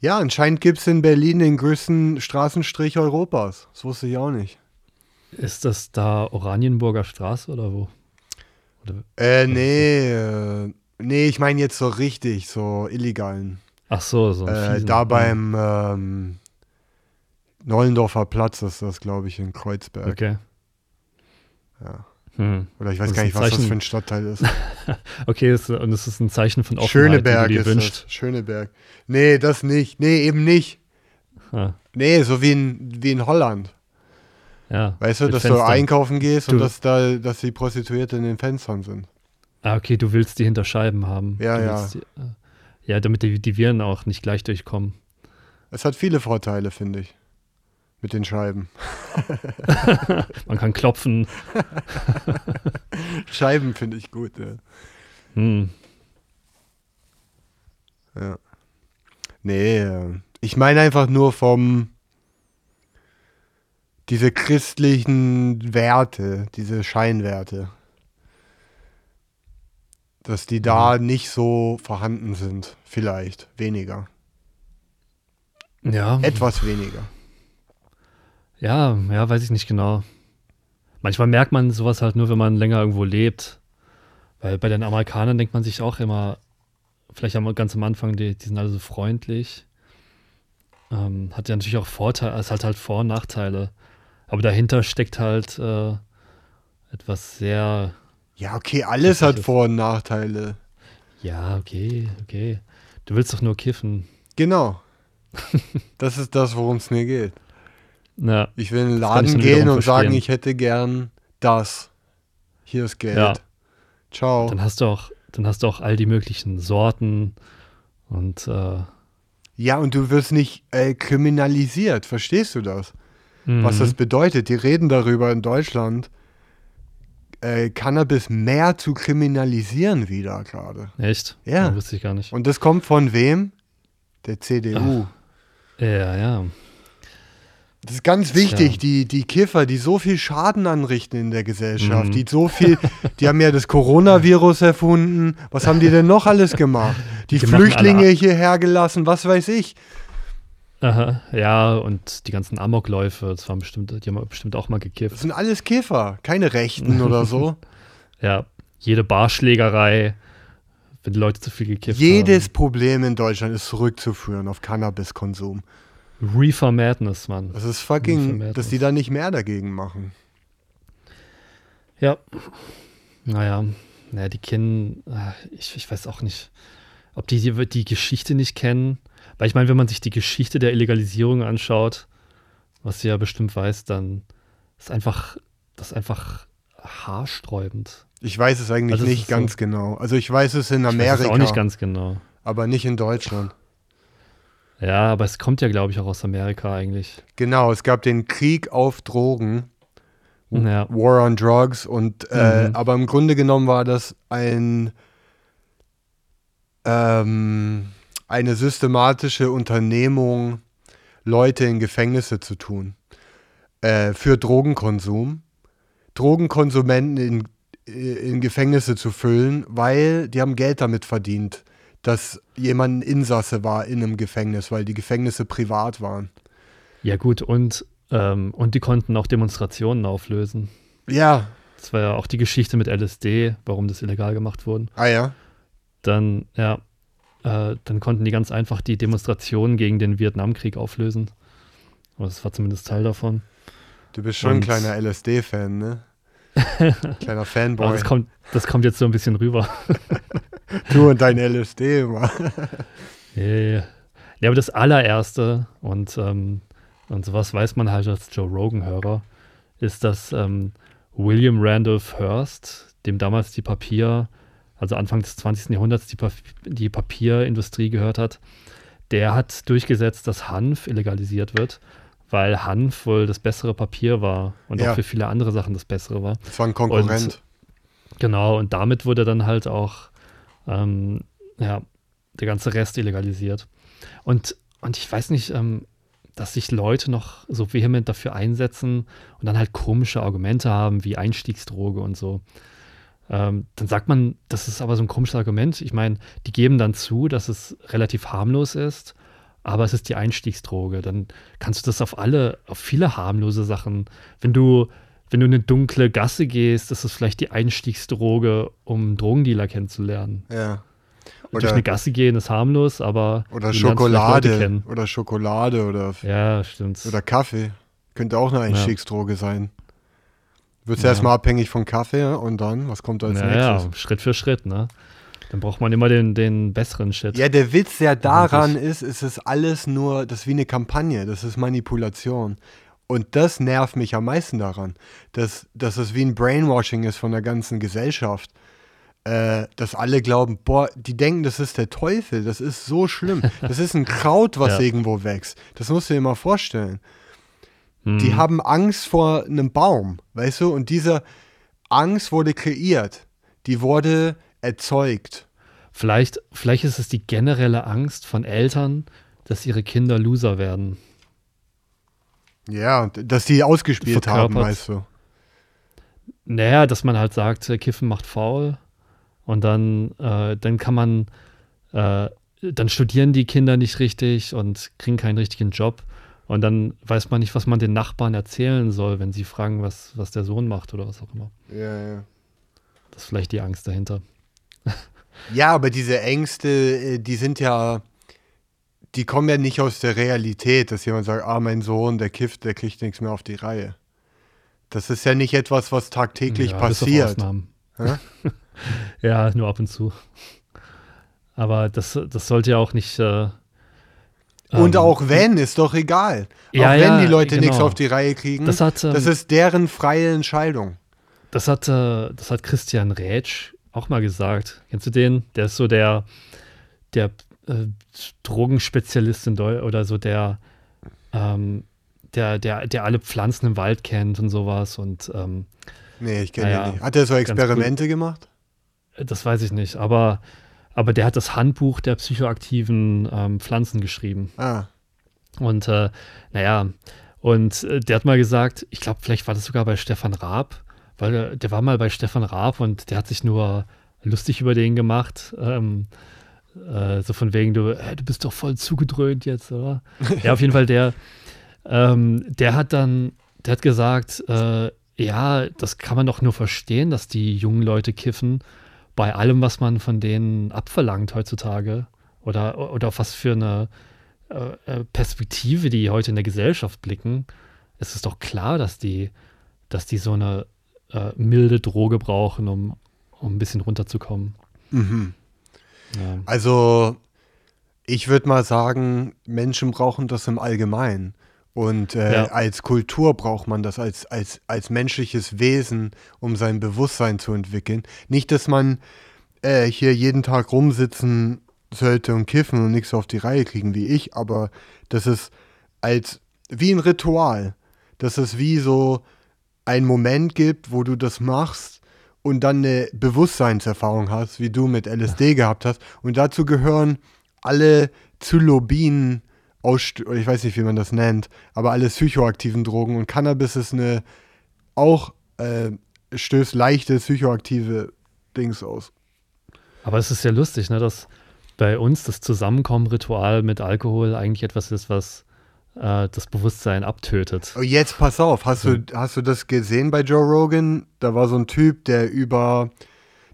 Ja, anscheinend gibt es in Berlin den größten Straßenstrich Europas. Das wusste ich auch nicht. Ist das da Oranienburger Straße oder wo? Oder, Äh, nee, äh, nee, ich meine jetzt so richtig, so illegalen. ach so, so Äh, fiesen- da beim ähm, Nollendorfer Platz ist das, glaube ich, in Kreuzberg. Okay. Ja. Hm. Oder ich weiß gar ist nicht, was das für ein Stadtteil ist. Okay, es, und es ist ein Zeichen von Offenheit, Schöneberg die du ist dir wünscht. das. Schöneberg. Nee, das nicht. Nee, eben nicht. Ah, Nee, so wie in, wie in Holland. ja. Weißt du, dass du Fenstern. einkaufen gehst und Du- dass da, dass die Prostituierte in den Fenstern sind. Ah, okay, du willst die hinter Scheiben haben. Ja, du ja. Die, äh, ja, damit die, die Viren auch nicht gleich durchkommen. Es hat viele Vorteile, finde ich. Mit den Scheiben. Man kann klopfen. Scheiben finde ich gut, ja. Hm. ja. Nee, äh, ich meine einfach nur vom diese christlichen Werte, diese Scheinwerte. Dass die da nicht so vorhanden sind. Vielleicht. Weniger. Ja, Etwas weniger. Ja, ja, weiß ich nicht genau. Manchmal merkt man sowas halt nur, wenn man länger irgendwo lebt. Weil bei den Amerikanern denkt man sich auch immer, vielleicht am, ganz am Anfang, die, die sind alle so freundlich. Ähm, hat ja natürlich auch Vorteile, es hat halt Vor- und Nachteile. Aber dahinter steckt halt äh, etwas sehr, Ja, okay, alles hat Vor- und Nachteile. ja, okay, okay. Du willst doch nur kiffen. Genau. das ist das, worum es mir geht. Ja, Ich will in den Das Laden gehen und sagen, verstehen. ich hätte gern das. Hier ist Geld. Ja. Ciao. dann hast du auch, dann hast du auch all die möglichen Sorten und äh, Ja, und du wirst nicht äh, kriminalisiert. Verstehst du das? Was mhm. das bedeutet? Die reden darüber in Deutschland, äh, Cannabis mehr zu kriminalisieren wieder gerade. Echt? Ja. Ja. Wusste ich gar nicht. Und das kommt von wem? Der CDU. Ja, ja. Das ist ganz wichtig, Tja. die, die Kiffer, die so viel Schaden anrichten in der Gesellschaft, Mhm. die so viel, die haben ja das Coronavirus erfunden. Was haben die denn noch alles gemacht? Die, Die Flüchtlinge hierher gelassen, was weiß ich. Aha, ja, und die ganzen Amokläufe, das waren bestimmt, die haben bestimmt auch mal Das gekifft. sind alles Kiffer, keine Rechten oder so. Ja, jede Barschlägerei, wenn die Leute zu viel gekifft Jedes Problem in Deutschland ist zurückzuführen auf Cannabiskonsum. Reefer Madness, Mann. Das ist fucking, dass die da nicht mehr dagegen machen. Ja. Naja, naja, die kennen, ah, ich, ich weiß auch nicht, ob die die, die Geschichte nicht kennen. Weil ich meine, wenn man sich die Geschichte der Illegalisierung anschaut, was sie ja bestimmt weiß, dann ist einfach, das ist einfach haarsträubend. Ich weiß es eigentlich Also nicht ist so- ganz genau. Also ich weiß es in Ich weiß Amerika, es auch nicht ganz genau. aber nicht in Deutschland. Ja, aber es kommt ja, glaube ich, auch aus Amerika eigentlich. Genau, es gab den Krieg auf Drogen, Ja. War on Drugs und äh, Mhm. aber im Grunde genommen war das ein ähm, eine systematische Unternehmung, Leute in Gefängnisse zu tun äh, für Drogenkonsum, Drogenkonsumenten in, in Gefängnisse zu füllen, weil die haben Geld damit verdient, dass jemand ein Insasse war in einem Gefängnis, weil die Gefängnisse privat waren. Ja, gut, und, ähm, und die konnten auch Demonstrationen auflösen. Ja, Das war ja auch die Geschichte mit LSD, warum das illegal gemacht wurde. ah ja. Dann, ja, äh, dann konnten die ganz einfach die Demonstrationen gegen den Vietnamkrieg auflösen. Aber das war zumindest Teil davon. Du bist schon ein Und- kleiner LSD-Fan, ne? Kleiner Fanboy. das kommt, das kommt jetzt so ein bisschen rüber. Du und dein LSD immer. Ja, ja, aber das allererste, und, ähm, und sowas weiß man halt als Joe Rogan-Hörer, ist, dass ähm, William Randolph Hearst, dem damals die Papier, also Anfang des 20. Jahrhunderts die, Pap die Papierindustrie gehört hat, der hat durchgesetzt, dass Hanf illegalisiert wird, weil Hanf wohl das bessere Papier war und Ja. auch für viele andere Sachen das bessere war. Das war ein Konkurrent. Genau, und damit wurde dann halt auch ähm, ja, der ganze Rest illegalisiert. Und, und ich weiß nicht, ähm, dass sich Leute noch so vehement dafür einsetzen und dann halt komische Argumente haben wie Einstiegsdroge und so. Ähm, dann sagt man, das ist aber so ein komisches Argument. Ich meine, die geben dann zu, dass es relativ harmlos ist, aber es ist die Einstiegsdroge. Dann kannst du das auf alle, auf viele harmlose Sachen, wenn du, wenn du eine dunkle Gasse gehst, ist es vielleicht die Einstiegsdroge, um Drogendealer kennenzulernen. Ja. Durch Oder, eine Gasse gehen ist harmlos, aber oder Schokolade. Oder Schokolade oder, Ja, stimmt. oder Kaffee. Könnte auch eine Einstiegsdroge sein. Wird Ja. erstmal abhängig von Kaffee und dann, was kommt als naja, nächstes? Schritt für Schritt, ne? Dann braucht man immer den, den besseren Shit. Ja, der Witz ja daran Wirklich. ist, es ist alles nur, das ist wie eine Kampagne, das ist Manipulation. Und das nervt mich am meisten daran, dass, dass es wie ein Brainwashing ist von der ganzen Gesellschaft. Äh, dass alle glauben, boah, die denken, das ist der Teufel, das ist so schlimm. Das ist ein Kraut, was Ja. irgendwo wächst. Das musst du dir mal vorstellen. Hm. Die haben Angst vor einem Baum, weißt du? Und diese Angst wurde kreiert. Die wurde erzeugt. Vielleicht, vielleicht ist es die generelle Angst von Eltern, dass ihre Kinder Loser werden. Ja, und dass die ausgespielt haben, weißt du. Naja, dass man halt sagt, äh, Kiffen macht faul und dann, äh, dann kann man, äh, dann studieren die Kinder nicht richtig und kriegen keinen richtigen Job und dann weiß man nicht, was man den Nachbarn erzählen soll, wenn sie fragen, was, was der Sohn macht oder was auch immer. Ja, ja. Das ist vielleicht die Angst dahinter. Ja, aber diese Ängste, äh, die sind ja, die kommen ja nicht aus der Realität, dass jemand sagt, ah, mein Sohn, der kifft, der kriegt nichts mehr auf die Reihe. Das ist ja nicht etwas, was tagtäglich Ja, passiert. Hä? ja, nur ab und zu. Aber das, das sollte ja auch nicht. Äh, Und ähm, auch wenn, ist doch egal. Ja, auch wenn ja, die Leute nichts genau. auf die Reihe kriegen, Das das, hat, ähm, ist deren freie Entscheidung. Das hat, äh, das hat Christian Rätsch auch mal gesagt. Kennst du den? Der ist so der, der äh, Drogenspezialist in Deu oder so der, ähm, der, der, der alle Pflanzen im Wald kennt und sowas. Und ähm, Nee, ich kenne naja, ihn nicht. Hat er so Experimente gemacht? das weiß ich nicht. Aber, aber der hat das Handbuch der psychoaktiven ähm, Pflanzen geschrieben. Ah, Und äh, naja, und äh, der hat mal gesagt, ich glaube, vielleicht war das sogar bei Stefan Raab, weil der, der war mal bei Stefan Raab und der hat sich nur lustig über den gemacht. Ähm, äh, so von wegen, du, äh, du bist doch voll zugedröhnt jetzt, oder? ja, auf jeden Fall, der, ähm, der hat dann, der hat gesagt, äh, ja, das kann man doch nur verstehen, dass die jungen Leute kiffen, bei allem, was man von denen abverlangt heutzutage. Oder, oder auf was für eine äh, äh, Perspektive, die heute in der Gesellschaft blicken, ist es doch klar, dass die, dass die so eine äh, milde Droge brauchen, um, um ein bisschen runterzukommen. mhm. Ja. Also, ich würde mal sagen, Menschen brauchen das im Allgemeinen. Und äh, Ja. als Kultur braucht man das als, als, als menschliches Wesen, um sein Bewusstsein zu entwickeln. Nicht, dass man äh, hier jeden Tag rumsitzen sollte und kiffen und nichts auf die Reihe kriegen wie ich, aber das ist als wie ein Ritual, dass es wie so ein Moment gibt, wo du das machst und dann eine Bewusstseinserfahrung hast, wie du mit LSD gehabt hast. Und dazu gehören alle oder ich weiß nicht, wie man das nennt, aber alle psychoaktiven Drogen. Und Cannabis ist eine auch äh, stößt leichte psychoaktive Dings aus. Aber es ist ja lustig, ne, dass bei uns das Zusammenkommen-Ritual mit Alkohol eigentlich etwas ist, was äh, das Bewusstsein abtötet. Oh, jetzt pass auf, hast du, hast du das gesehen bei Joe Rogan? Da war so ein Typ, der über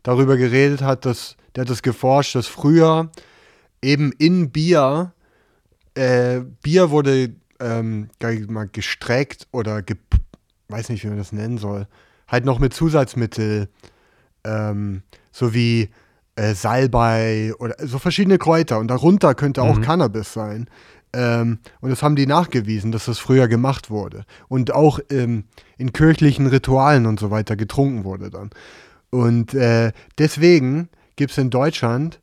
darüber geredet hat, dass der hat das geforscht, dass früher eben in Bier äh, Bier wurde ähm, mal gestreckt oder ge weiß nicht, wie man das nennen soll, halt noch mit Zusatzmittel, ähm, so wie äh, Salbei oder so verschiedene Kräuter und darunter könnte auch Mhm. Cannabis sein. Ähm, und das haben die nachgewiesen, dass das früher gemacht wurde. Und auch ähm, in kirchlichen Ritualen und so weiter getrunken wurde dann. Und äh, deswegen gibt es in Deutschland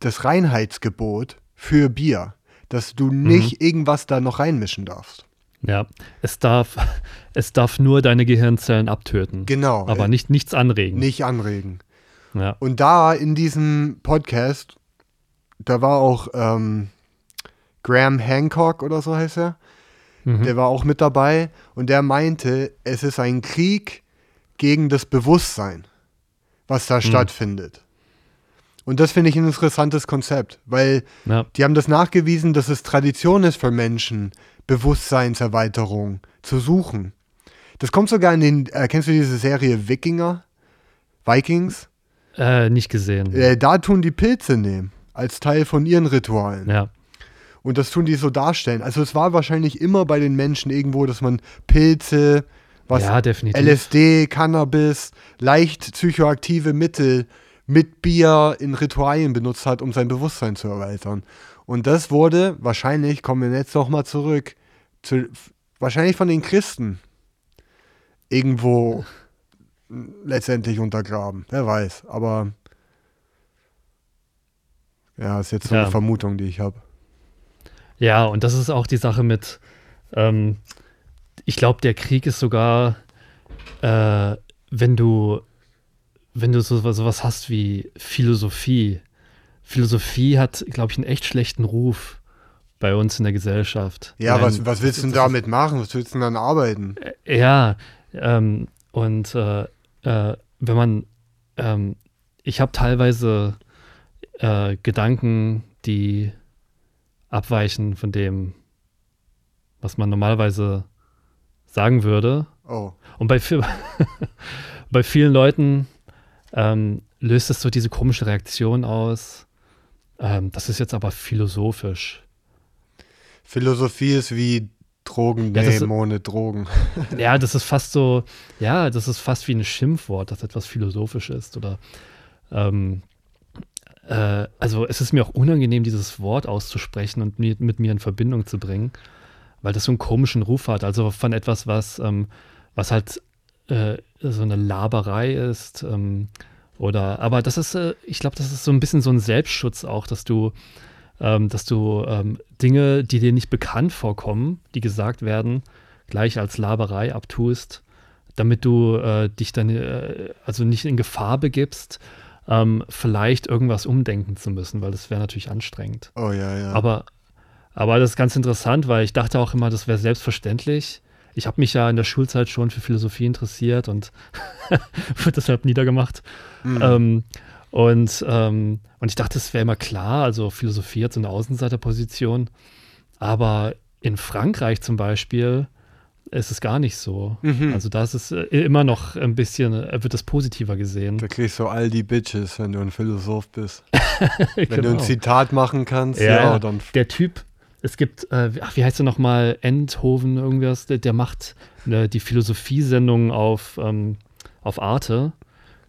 das Reinheitsgebot für Bier, dass du nicht irgendwas da noch reinmischen darfst. Ja, es darf, es darf nur deine Gehirnzellen abtöten, Genau. aber äh, nicht, nichts anregen. nicht anregen. Ja. Und da in diesem Podcast, da war auch ähm, Graham Hancock oder so heißt er. Mhm. Der war auch mit dabei und der meinte, es ist ein Krieg gegen das Bewusstsein, was da stattfindet. Und das finde ich ein interessantes Konzept, weil ja. die haben das nachgewiesen, dass es Tradition ist für Menschen, Bewusstseinserweiterung zu suchen. Das kommt sogar in den, äh, kennst du diese Serie Wikinger? Vikings? Äh, nicht gesehen. Äh, da tun die Pilze nehmen, als Teil von ihren Ritualen. Ja. Und das tun die so darstellen. Also es war wahrscheinlich immer bei den Menschen irgendwo, dass man Pilze, was ja. LSD, Cannabis, leicht psychoaktive Mittel mit Bier in Ritualien benutzt hat, um sein Bewusstsein zu erweitern. Und das wurde wahrscheinlich, kommen wir jetzt nochmal zurück, zu, wahrscheinlich von den Christen irgendwo letztendlich untergraben. Wer weiß, aber ja, ist jetzt so Ja. eine Vermutung, die ich habe. Ja, und das ist auch die Sache mit, ähm, ich glaube, der Krieg ist sogar, äh, wenn du, wenn du so, sowas hast wie Philosophie. Philosophie hat, glaube ich, einen echt schlechten Ruf bei uns in der Gesellschaft. Ja, Weil was, was willst du denn damit machen? Was willst du denn dann arbeiten? Ja, ähm, und äh, äh, wenn man, ähm, ich habe teilweise äh, Gedanken, die abweichen von dem, was man normalerweise sagen würde. Oh. Und bei, bei vielen Leuten ähm, löst es so diese komische Reaktion aus. Ähm, das ist jetzt aber philosophisch. Philosophie ist wie Drogen Ja, nehmen ohne Drogen. Ja, das ist fast so, ja, das ist fast wie ein Schimpfwort, dass etwas philosophisch ist oder ähm, äh, also es ist mir auch unangenehm, dieses Wort auszusprechen und mit, mit mir in Verbindung zu bringen, weil das so einen komischen Ruf hat. Also von etwas, was, ähm, was halt äh, so eine Laberei ist. Ähm, oder, aber das ist, äh, ich glaube, das ist so ein bisschen so ein Selbstschutz auch, dass du, ähm, dass du ähm, Dinge, die dir nicht bekannt vorkommen, die gesagt werden, gleich als Laberei abtust, damit du äh, dich dann äh, also nicht in Gefahr begibst, ähm, vielleicht irgendwas umdenken zu müssen, weil das wäre natürlich anstrengend. Oh ja, ja. Aber, aber das ist ganz interessant, weil ich dachte auch immer, das wäre selbstverständlich. Ich habe mich ja in der Schulzeit schon für Philosophie interessiert und wurde deshalb niedergemacht. Mhm. Ähm, und, ähm, und ich dachte, es wäre immer klar, also Philosophie hat so eine Außenseiterposition. Aber in Frankreich zum Beispiel ist es gar nicht so. Mhm. Also da ist es äh, immer noch ein bisschen, äh, wird es positiver gesehen. da kriegst du all die Bitches, wenn du ein Philosoph bist. Wenn du Genau. ein Zitat machen kannst, Ja, ja, dann. Der Typ, es gibt, äh, ach, wie heißt er nochmal, Endhoven, irgendwas, der, der macht äh, die Philosophiesendung auf, ähm, auf Arte.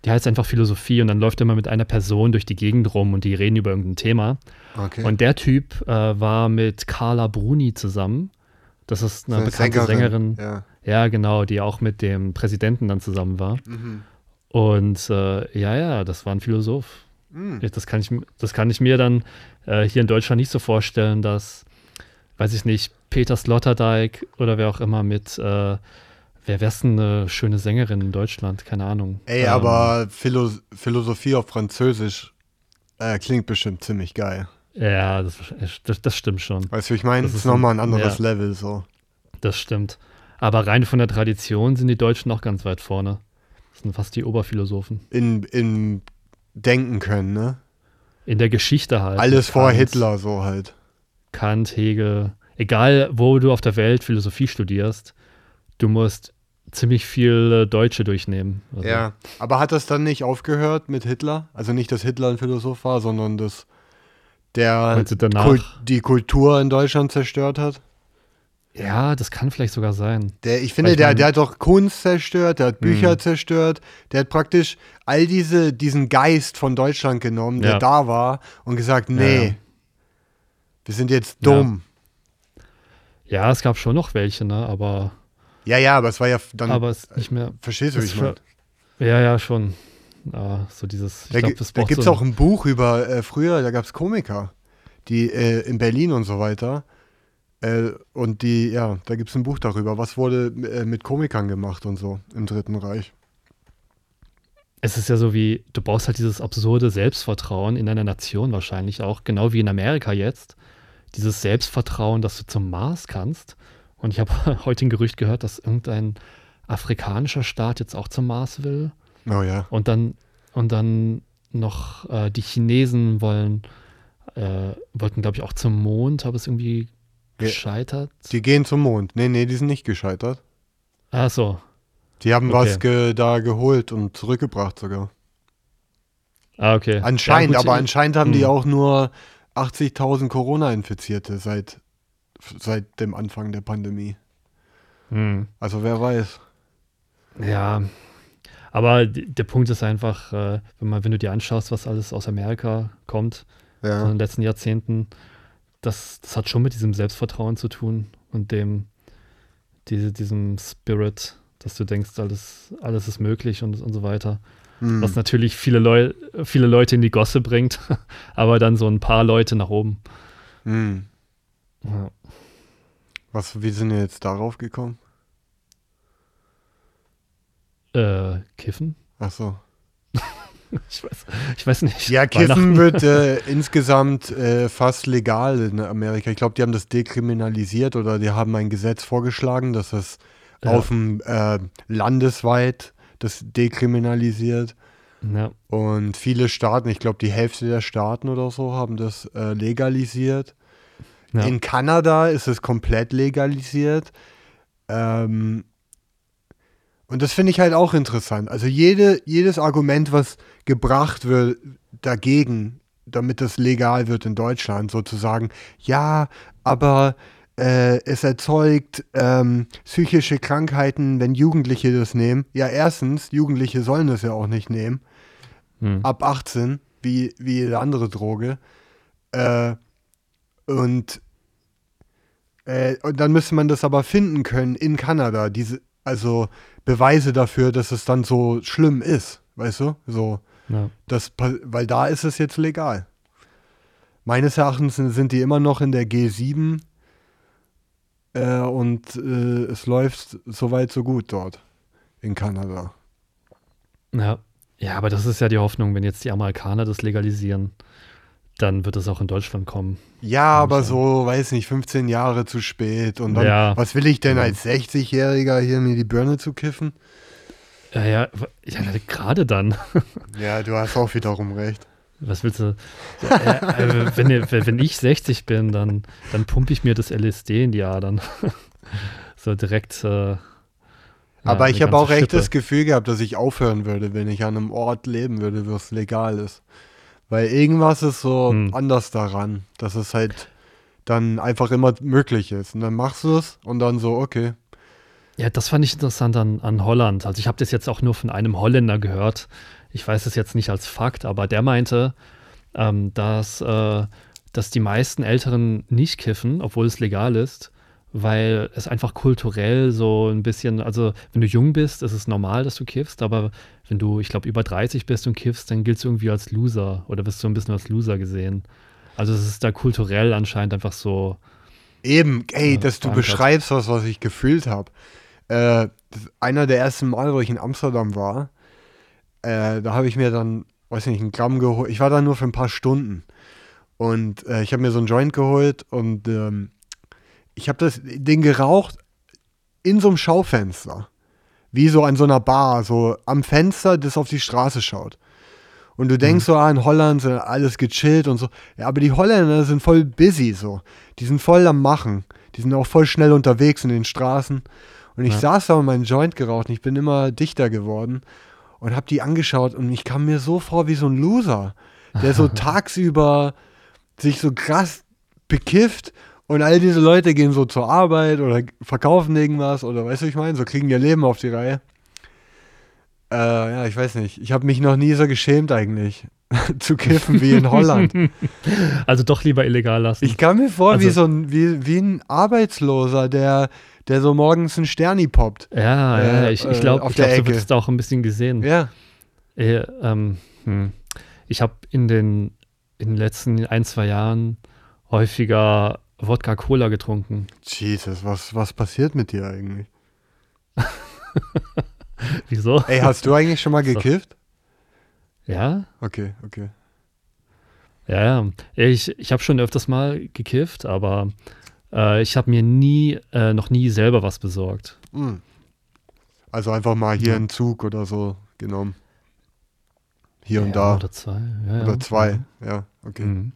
Die heißt einfach Philosophie und dann läuft er mal mit einer Person durch die Gegend rum und die reden über irgendein Thema. Okay. Und der Typ äh, war mit Carla Bruni zusammen. Das ist eine bekannte Sängerin. Ja. Ja, genau, die auch mit dem Präsidenten dann zusammen war. Mhm. Und äh, ja, ja, das war ein Philosoph. Mhm. Das kann ich, das kann ich mir dann äh, hier in Deutschland nicht so vorstellen, dass, weiß ich nicht, Peter Sloterdijk oder wer auch immer mit, äh, wer wär's denn eine schöne Sängerin in Deutschland? Keine Ahnung. Ey, Ähm, aber Philo Philosophie auf Französisch äh, klingt bestimmt ziemlich geil. Ja, das, das, das stimmt schon. Weißt du, ich meine? Das Das ist nochmal ein anderes ja. Level so. Das stimmt. Aber rein von der Tradition sind die Deutschen auch ganz weit vorne. Das sind fast die Oberphilosophen. In, in Denken können, ne? In der Geschichte halt. Alles Mit vor Kant, Hitler so halt. Kant, Hegel. Egal, wo du auf der Welt Philosophie studierst, du musst ziemlich viel Deutsche durchnehmen. Also, Ja. Aber hat das dann nicht aufgehört mit Hitler? Also nicht, dass Hitler ein Philosoph war, sondern dass der? Kult, die Kultur in Deutschland zerstört hat? Ja, das kann vielleicht sogar sein. Der, ich finde, ich der, der hat doch Kunst zerstört, der hat Bücher Mhm. zerstört, der hat praktisch all diese, diesen Geist von Deutschland genommen, der Ja. da war, und gesagt, nee, ja. wir sind jetzt Ja. dumm. Ja, es gab schon noch welche, ne? Aber, Ja, ja, aber es war ja dann, aber es nicht mehr. verstehst du, wie ich meine? Ja, ja, schon. Ah, so dieses. Da, glaub, da gibt es so auch ein Buch über, äh, früher, da gab es Komiker, die äh, in Berlin und so weiter. Äh, und die, ja, da gibt es ein Buch darüber, was wurde äh, mit Komikern gemacht und so im Dritten Reich. Es ist ja so wie, du brauchst halt dieses absurde Selbstvertrauen in deiner Nation wahrscheinlich auch, genau wie in Amerika jetzt. Dieses Selbstvertrauen, dass du zum Mars kannst. Und ich habe heute ein Gerücht gehört, dass irgendein afrikanischer Staat jetzt auch zum Mars will. Oh ja. Und dann, und dann noch äh, die Chinesen wollen, äh, wollten, glaube ich, auch zum Mond, aber es irgendwie gescheitert. Die gehen zum Mond. Nee, nee, die sind nicht gescheitert. Ach so. Die haben Okay. was ge da geholt und zurückgebracht sogar. Ah, okay. Anscheinend, Ja, aber ich- anscheinend haben die Hm. auch nur 80.000 Corona-Infizierte seit, seit dem Anfang der Pandemie. Hm. Also wer weiß. Ja, aber der Punkt ist einfach, äh, wenn, man, wenn du dir anschaust, was alles aus Amerika kommt so in Ja. den letzten Jahrzehnten, das, das hat schon mit diesem Selbstvertrauen zu tun und dem, diese, diesem Spirit, dass du denkst, alles, alles ist möglich und, und so weiter. Hm. Was natürlich viele, Leu viele Leute in die Gosse bringt, aber dann so ein paar Leute nach oben. Hm. Ja. Was, wie sind wir jetzt darauf gekommen? Äh, Kiffen? Ach so. Ich weiß, ich weiß nicht. Ja? Kiffen wird äh, insgesamt äh, fast legal in Amerika. Ich glaube, die haben das dekriminalisiert oder die haben ein Gesetz vorgeschlagen, dass es Ja. auf dem äh, landesweit das dekriminalisiert. Ja, Und viele Staaten, ich glaube, die Hälfte der Staaten oder so haben das äh, legalisiert. ja. In Kanada ist es komplett legalisiert. Ähm, und das finde ich halt auch interessant. Also jede, jedes Argument, was gebracht wird dagegen, damit das legal wird in Deutschland, sozusagen, ja, aber äh, es erzeugt ähm, psychische Krankheiten, wenn Jugendliche das nehmen. Ja, erstens, Jugendliche sollen das ja auch nicht nehmen Hm. ab 18, wie, wie jede andere Droge. Äh, und, äh, und dann müsste man das aber finden können in Kanada, diese, also Beweise dafür, dass es dann so schlimm ist, weißt du? So, ja. das, weil da ist es jetzt legal. Meines Erachtens sind sind die immer noch in der G7 äh, und äh, es läuft so weit, so gut dort in Kanada. Ja. ja, aber das ist ja die Hoffnung, wenn jetzt die Amerikaner das legalisieren, dann wird es auch in Deutschland kommen. Ja, aber so, weiß nicht, 15 Jahre zu spät. Und dann, Ja. was will ich denn als 60-Jähriger hier mir die Birne zu kiffen? Ja, ja, ja gerade dann. Ja, du hast auch wiederum recht. Was willst du? Ja, äh, wenn, ihr- wenn ich 60 bin, dann, dann pumpe ich mir das LSD in die Adern. so direkt. Äh, aber ich habe auch echt Schippe. das Gefühl gehabt, dass ich aufhören würde, wenn ich an einem Ort leben würde, wo es legal ist. Weil irgendwas ist so Hm. anders daran, dass es halt dann einfach immer möglich ist. Und dann machst du es und dann so, okay. Ja, das fand ich interessant an, an Holland. Also ich habe das jetzt auch nur von einem Holländer gehört. Ich weiß es jetzt nicht als Fakt, aber der meinte, ähm, dass, äh, dass die meisten Älteren nicht kiffen, obwohl es legal ist, weil es einfach kulturell so ein bisschen, also wenn du jung bist, ist es normal, dass du kiffst, aber wenn du, ich glaube, über 30 bist und kiffst, dann giltst du irgendwie als Loser oder bist du ein bisschen als Loser gesehen. Also es ist da kulturell anscheinend einfach so. Eben, ey, Ja, dass du beschreibst, was, was ich gefühlt habe. Äh, einer der ersten Mal, wo ich in Amsterdam war, äh, da habe ich mir dann, weiß nicht, einen Gramm geholt. Ich war da nur für ein paar Stunden. Und äh, ich habe mir so einen Joint geholt und ähm, ich habe das Ding geraucht in so einem Schaufenster. Wie so an so einer Bar, so am Fenster, das auf die Straße schaut. Und du denkst so, ah, in Holland sind alles gechillt und so. Ja, aber die Holländer sind voll busy so. Die sind voll am Machen. Die sind auch voll schnell unterwegs in den Straßen. Und ich Ja. saß da und meinen Joint geraucht und ich bin immer dichter geworden und hab die angeschaut und ich kam mir so vor wie so ein Loser, der so tagsüber sich so krass bekifft und all diese Leute gehen so zur Arbeit oder verkaufen irgendwas oder weißt du, wie ich meine, so kriegen ihr Leben auf die Reihe. Äh, ja, ich weiß nicht. Ich habe mich noch nie so geschämt eigentlich zu kiffen wie in Holland. Also doch lieber illegal lassen. Ich kam mir vor wie Also- so ein, wie, wie ein Arbeitsloser, der, der so morgens einen Sterni poppt. ja, ja, äh, ich, äh, ich glaube, auf ich glaub, der so wird es da auch ein bisschen gesehen. Ja. Äh, ähm, hm. Ich habe in den, in den letzten ein, zwei Jahren häufiger Wodka-Cola getrunken. Jesus, was, was passiert mit dir eigentlich? Wieso? Ey, hast du eigentlich schon mal gekifft? Ja, Okay, okay. ja, ja. Ich, ich habe schon öfters mal gekifft, aber äh, ich habe mir nie, äh, noch nie selber was besorgt. Hm. Also einfach mal hier Ja. einen Zug oder so genommen. Hier und ja, da. Oder zwei. Ja, ja. Oder zwei. Ja, okay. Mhm.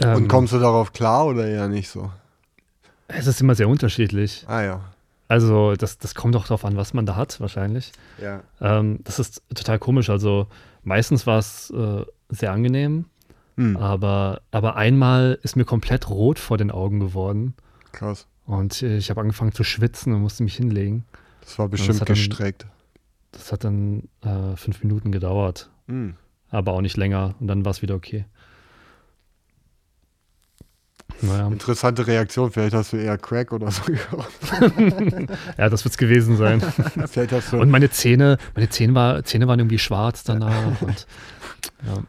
Und Ähm, kommst du darauf klar oder eher nicht so? Es ist immer sehr unterschiedlich. Ah ja. Also das, das kommt auch darauf an, was man da hat, wahrscheinlich. Ja. Ähm, das ist total komisch. Also meistens war es äh, sehr angenehm, Hm, aber, aber einmal ist mir komplett rot vor den Augen geworden krass. und äh, ich habe angefangen zu schwitzen und musste mich hinlegen. Das war bestimmt dann- gestreckt. Das hat dann äh, fünf Minuten gedauert, Hm. aber auch nicht länger und dann war es wieder okay. Naja, Interessante Reaktion. Vielleicht hast du eher Crack oder so ja, das wird es gewesen sein. Vielleicht hast du. Und meine Zähne, meine Zähne, war, Zähne waren irgendwie schwarz danach und ja,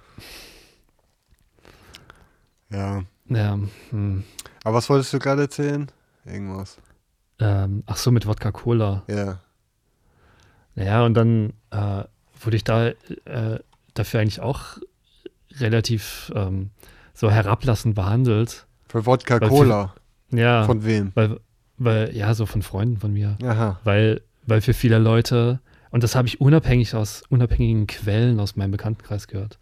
ja. ja hm. Aber was wolltest du gerade erzählen? Irgendwas. ähm, ach so, mit Wodka Cola. Ja. Naja, und dann äh, wurde ich da äh, dafür eigentlich auch relativ ähm, so herablassend behandelt. Für Wodka Weil Cola. Ja, Von wem? weil, weil, ja, so von Freunden von mir. Aha. Weil, weil für viele Leute, und das habe ich unabhängig aus unabhängigen Quellen aus meinem Bekanntenkreis gehört,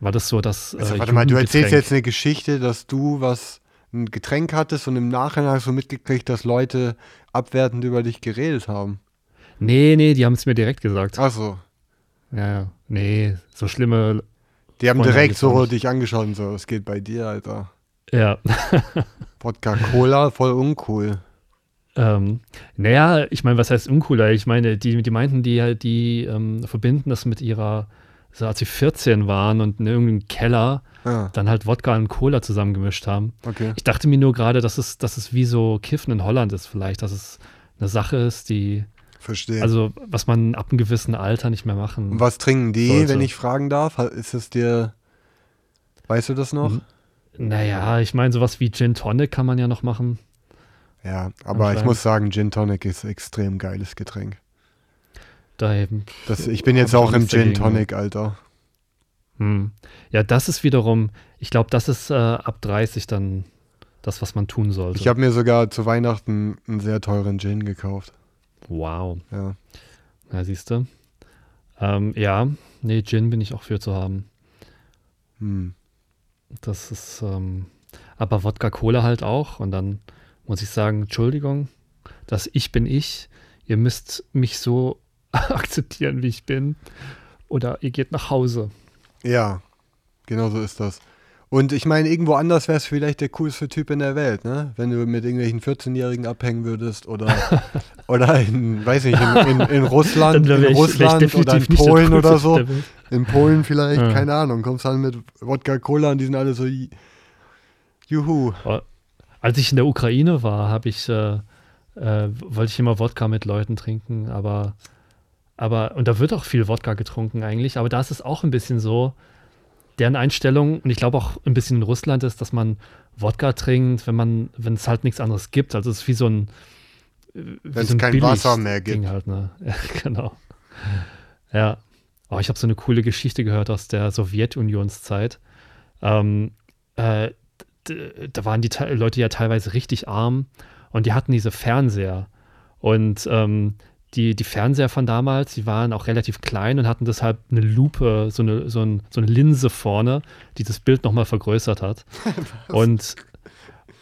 war das so, dass. Also, äh, warte mal, du erzählst jetzt eine Geschichte, dass du was, ein Getränk hattest und im Nachhinein hast du mitgekriegt, dass Leute abwertend über dich geredet haben. Nee, nee, die haben es mir direkt gesagt. Ach so. Ja, ja. Nee, so schlimme. Die haben Freunde direkt so nicht. dich angeschaut und so, was geht bei dir, Alter? Ja. Wodka Cola, voll uncool. Ähm, naja, ich meine, was heißt uncooler? Ich meine, die, die meinten, die, die ähm, verbinden das mit ihrer, so als sie 14 waren und in irgendeinem Keller Ah, dann halt Wodka und Cola zusammengemischt haben. okay. Ich dachte mir nur gerade, dass es, dass es wie so Kiffen in Holland ist vielleicht, dass es eine Sache ist, die, Verstehe. also was man ab einem gewissen Alter nicht mehr machen. und was trinken die, sollte. wenn ich fragen darf? Ist es dir, weißt du das noch? Mhm. Naja, ich meine, sowas wie Gin Tonic kann man ja noch machen. Ja, aber ich muss sagen, Gin Tonic ist extrem geiles Getränk. Da eben. Das, ich bin jetzt auch im Gin Tonic, Alter. Hm. Ja, das ist wiederum, ich glaube, das ist äh, ab 30 dann das, was man tun sollte. Ich habe mir sogar zu Weihnachten einen sehr teuren Gin gekauft. wow. Ja. Ja, siehst du. Ähm, ja, nee, Gin bin ich auch für zu haben. Hm. Das ist, ähm, aber Wodka Cola halt auch. Und dann muss ich sagen, Entschuldigung, dass ich bin ich. Ihr müsst mich so akzeptieren, wie ich bin. Oder ihr geht nach Hause. Ja, genau so ist das. Und ich meine, irgendwo anders wärst vielleicht der coolste Typ in der Welt, ne? Wenn du mit irgendwelchen 14-Jährigen abhängen würdest oder, oder in, weiß nicht, in, in, in Russland, in Russland oder in Polen oder so. In Polen vielleicht, Ja. keine Ahnung. Kommst dann mit Wodka Cola und die sind alle so, juhu. Als ich in der Ukraine war, habe ich, äh, äh, wollte ich immer Wodka mit Leuten trinken, aber, aber, und da wird auch viel Wodka getrunken eigentlich, aber da ist es auch ein bisschen so, deren Einstellung, und ich glaube auch ein bisschen in Russland ist, dass man Wodka trinkt, wenn man, wenn es halt nichts anderes gibt. Also es ist wie so ein wenn es kein Wasser mehr gibt. Halt, ne? ja, genau. Ja. Oh, ich habe so eine coole Geschichte gehört aus der Sowjetunionszeit. Ähm, äh, da waren die Leute ja teilweise richtig arm und die hatten diese Fernseher. Und ähm, die, die Fernseher von damals, die waren auch relativ klein und hatten deshalb eine Lupe, so eine, so, ein, so eine Linse vorne, die das Bild nochmal vergrößert hat. und,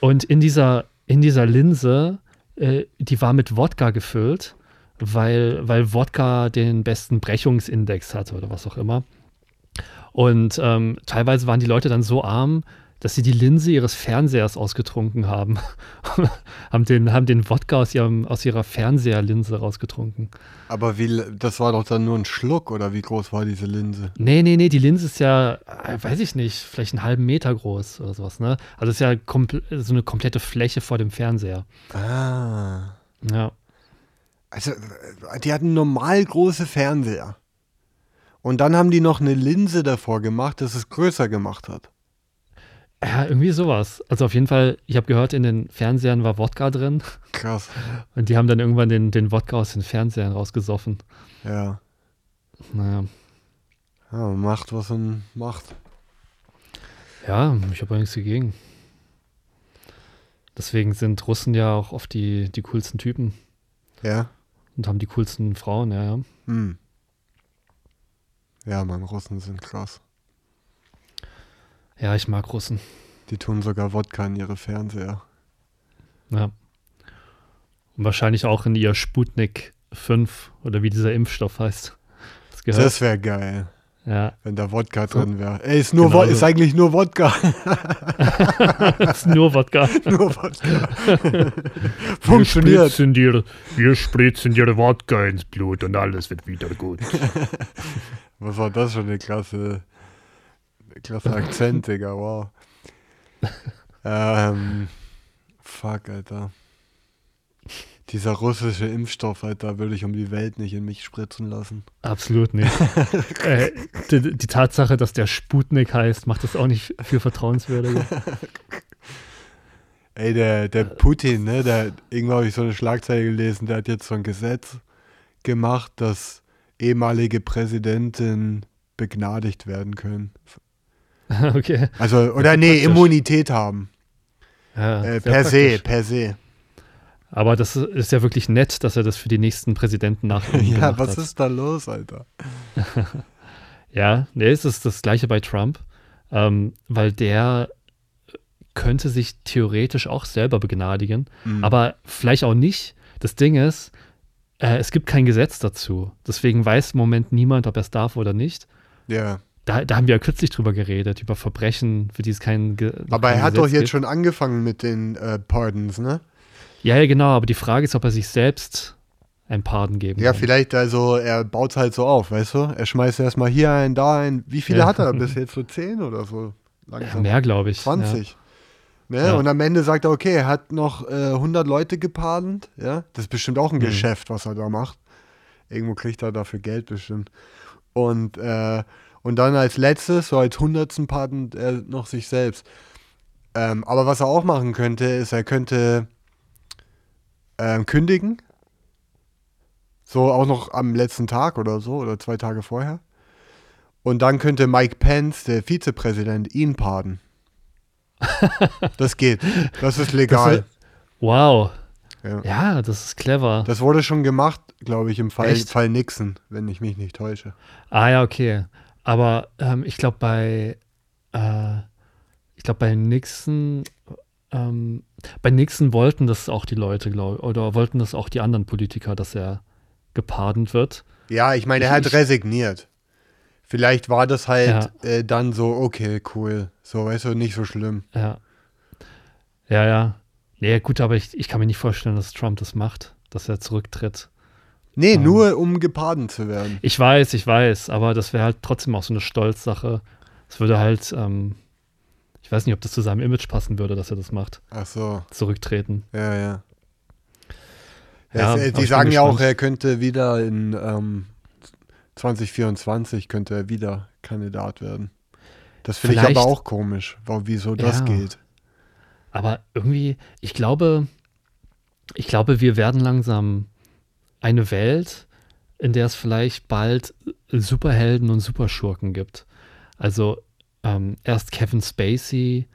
und in dieser, in dieser Linse, äh, die war mit Wodka gefüllt, weil, weil Wodka den besten Brechungsindex hatte oder was auch immer. Und ähm, teilweise waren die Leute dann so arm, dass sie die Linse ihres Fernsehers ausgetrunken haben. haben, den, haben den Wodka aus, ihrem, aus ihrer Fernseherlinse rausgetrunken. Aber wie, das war doch dann nur ein Schluck oder wie groß war diese Linse? Nee, nee, nee, die Linse ist ja, äh, weiß ich nicht, vielleicht einen halben Meter groß oder sowas, ne? Also es ist ja so eine komplette Fläche vor dem Fernseher. Ah. Ja. Also, die hatten normal große Fernseher. Und dann haben die noch eine Linse davor gemacht, dass es größer gemacht hat. Ja, irgendwie sowas. Also auf jeden Fall, ich habe gehört, in den Fernsehern war Wodka drin. Krass. Und die haben dann irgendwann den, den Wodka aus den Fernsehern rausgesoffen. Ja. Naja. Ja, macht, was man macht. Ja, ich habe nichts dagegen. Deswegen sind Russen ja auch oft die, die coolsten Typen. Ja. Und haben die coolsten Frauen, ja, ja. Hm. Ja, man, Russen sind krass. Ja, ich mag Russen. Die tun sogar Wodka in ihre Fernseher. Ja. Und wahrscheinlich auch in ihr Sputnik 5 oder wie dieser Impfstoff heißt. Das, das wäre geil. Ja. Wenn da Wodka drin wäre. Ey, ist, nur genau, ist eigentlich nur Wodka. ist nur Wodka. nur Wodka. Funktioniert. Wir spritzen, dir, wir spritzen dir Wodka ins Blut und alles wird wieder gut. Was war das für eine klasse Klasse Akzent, Digga, wow. ähm, fuck, Alter. Dieser russische Impfstoff, Alter, würde ich um die Welt nicht in mich spritzen lassen. Absolut nicht. äh, die, die, Tatsache, dass der Sputnik heißt, macht das auch nicht viel vertrauenswürdiger. Ey, der, der Putin, ne, der, irgendwann habe ich so eine Schlagzeile gelesen, der hat jetzt so ein Gesetz gemacht, dass ehemalige Präsidenten begnadigt werden können. okay. Also, oder nee, praktisch. Immunität haben. Ja, äh, per se, per se. Aber das ist ja wirklich nett, dass er das für die nächsten Präsidenten nach. ja, was hat. ist da los, Alter? ja, nee, es ist das gleiche bei Trump, ähm, weil der könnte sich theoretisch auch selber begnadigen, mhm. aber vielleicht auch nicht. Das Ding ist, äh, es gibt kein Gesetz dazu. Deswegen weiß im Moment niemand, ob er es darf oder nicht. Ja da, da haben wir ja kürzlich drüber geredet, über Verbrechen, für die es kein Ge Aber kein er hat Gesetz doch jetzt gibt. schon angefangen mit den äh, Pardons, ne? Ja, ja, genau, aber die Frage ist, ob er sich selbst ein Pardon geben Ja, kann. vielleicht, also er baut es halt so auf, weißt du? Er schmeißt erstmal hier ein, da ein. Wie viele Ja. hat er bis jetzt? So zehn oder so? ja, Langsam. mehr, glaube ich. 20. Ne? Ja. Und am Ende sagt er, okay, er hat noch äh, 100 Leute gepardont. Ja? Das ist bestimmt auch ein Mhm. Geschäft, was er da macht. Irgendwo kriegt er dafür Geld bestimmt. Und, äh, und dann als letztes, so als hundertsten pardont er noch sich selbst. Ähm, aber was er auch machen könnte, ist, er könnte ähm, kündigen. So auch noch am letzten Tag oder so, oder zwei Tage vorher. Und dann könnte Mike Pence, der Vizepräsident, ihn pardon. das geht. Das ist legal. Das, wow. Ja. Ja, das ist clever. Das wurde schon gemacht, glaube ich, im Fall? Fall Nixon, wenn ich mich nicht täusche. Ah ja, okay. Aber ähm, ich glaube bei äh, ich glaube bei Nixon ähm, bei Nixon wollten das auch die Leute, glaube oder wollten das auch die anderen Politiker, dass er gepardont wird. Ja, ich meine, er hat ich- resigniert. Vielleicht war das halt Ja. äh, dann so, okay, cool. So, weißt du, nicht so schlimm. Ja. Ja, ja. Nee, gut, aber ich, ich kann mir nicht vorstellen, dass Trump das macht, dass er zurücktritt. Nee, Ähm. nur um gepardont zu werden. Ich weiß, ich weiß, aber das wäre halt trotzdem auch so eine Stolzsache. Es würde halt, ähm, Ich weiß nicht, ob das zu seinem Image passen würde, dass er das macht. Ach so. Zurücktreten. Ja, ja. Ja, es, äh, die sagen ja auch, er könnte wieder in ähm, 2024 könnte er wieder Kandidat werden. Das finde ich aber auch komisch, wieso das Ja. geht. Aber irgendwie, ich glaube, ich glaube, wir werden langsam eine Welt, in der es vielleicht bald Superhelden und Superschurken gibt. Also ähm, erst Kevin Spacey,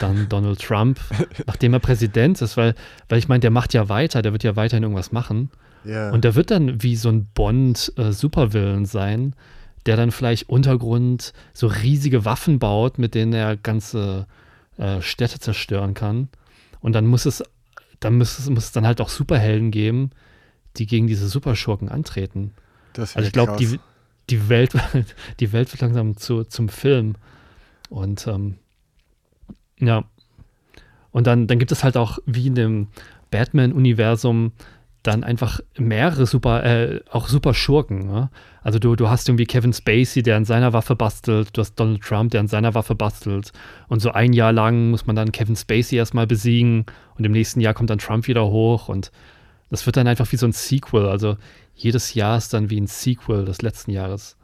dann Donald Trump, nachdem er Präsident ist, weil, weil ich meine, der macht ja weiter, der wird ja weiterhin irgendwas machen. Ja. Und der wird dann wie so ein Bond-Supervillain sein, der dann vielleicht Untergrund so riesige Waffen baut, mit denen er ganze äh, Städte zerstören kann. Und dann muss es, dann muss es, muss es dann halt auch Superhelden geben, die gegen diese Superschurken antreten. Also ich glaube, die, die, Welt, die Welt wird langsam zu, zum Film. Und ähm, ja. Und dann, dann gibt es halt auch, wie in dem Batman-Universum, dann einfach mehrere super, äh, auch super Schurken. Ne? Also du, du hast irgendwie Kevin Spacey, der an seiner Waffe bastelt, du hast Donald Trump, der an seiner Waffe bastelt. Und so ein Jahr lang muss man dann Kevin Spacey erstmal besiegen und im nächsten Jahr kommt dann Trump wieder hoch und das wird dann einfach wie so ein Sequel. Also jedes Jahr ist dann wie ein Sequel des letzten Jahres.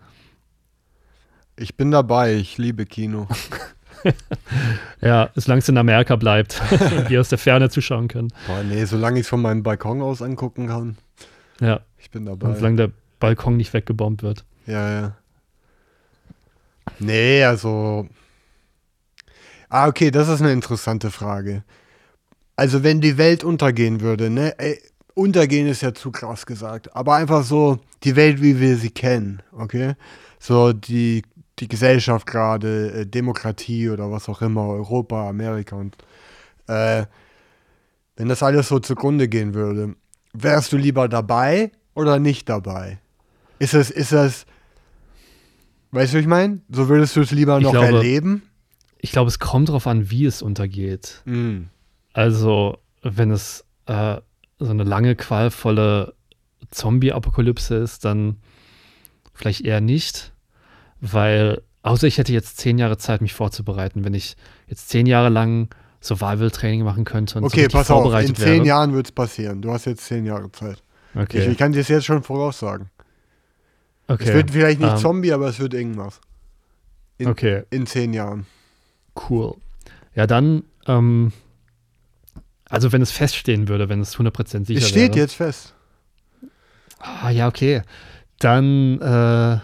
Ich bin dabei, ich liebe Kino. Ja, solange es in Amerika bleibt und wir aus der Ferne zuschauen können. Boah, nee, solange ich es von meinem Balkon aus angucken kann, Ja, ich bin und dabei. solange der Balkon nicht weggebombt wird. Ja, ja. Nee, also. Ah, okay, das ist eine interessante Frage. Also, wenn die Welt untergehen würde, ne? Ey, untergehen ist ja zu krass gesagt, aber einfach so die Welt, wie wir sie kennen, okay? So die, die Gesellschaft gerade, äh, Demokratie oder was auch immer, Europa, Amerika und. Äh, wenn das alles so zugrunde gehen würde, wärst du lieber dabei oder nicht dabei? Ist es, ist das. Weißt du, was ich meine? So würdest du es lieber Ich noch glaube- erleben? Ich glaube, es kommt darauf an, wie es untergeht. Mm. Also, wenn es äh, so eine lange, qualvolle Zombie-Apokalypse ist, dann vielleicht eher nicht, weil, außer ich hätte jetzt zehn Jahre Zeit, mich vorzubereiten. Wenn ich jetzt zehn Jahre lang Survival-Training machen könnte und so Okay, richtig pass auf, in vorbereitet zehn wäre. Jahren wird es passieren. Du hast jetzt zehn Jahre Zeit. Ich, Okay, ich kann dir das jetzt schon voraussagen. okay. Es wird vielleicht nicht ähm, Zombie, aber es wird irgendwas. in- okay, In zehn Jahren. cool. Ja, dann, ähm, also wenn es feststehen würde, wenn es 100% sicher Es steht wäre. jetzt fest. Ah, ja, okay. Dann, äh,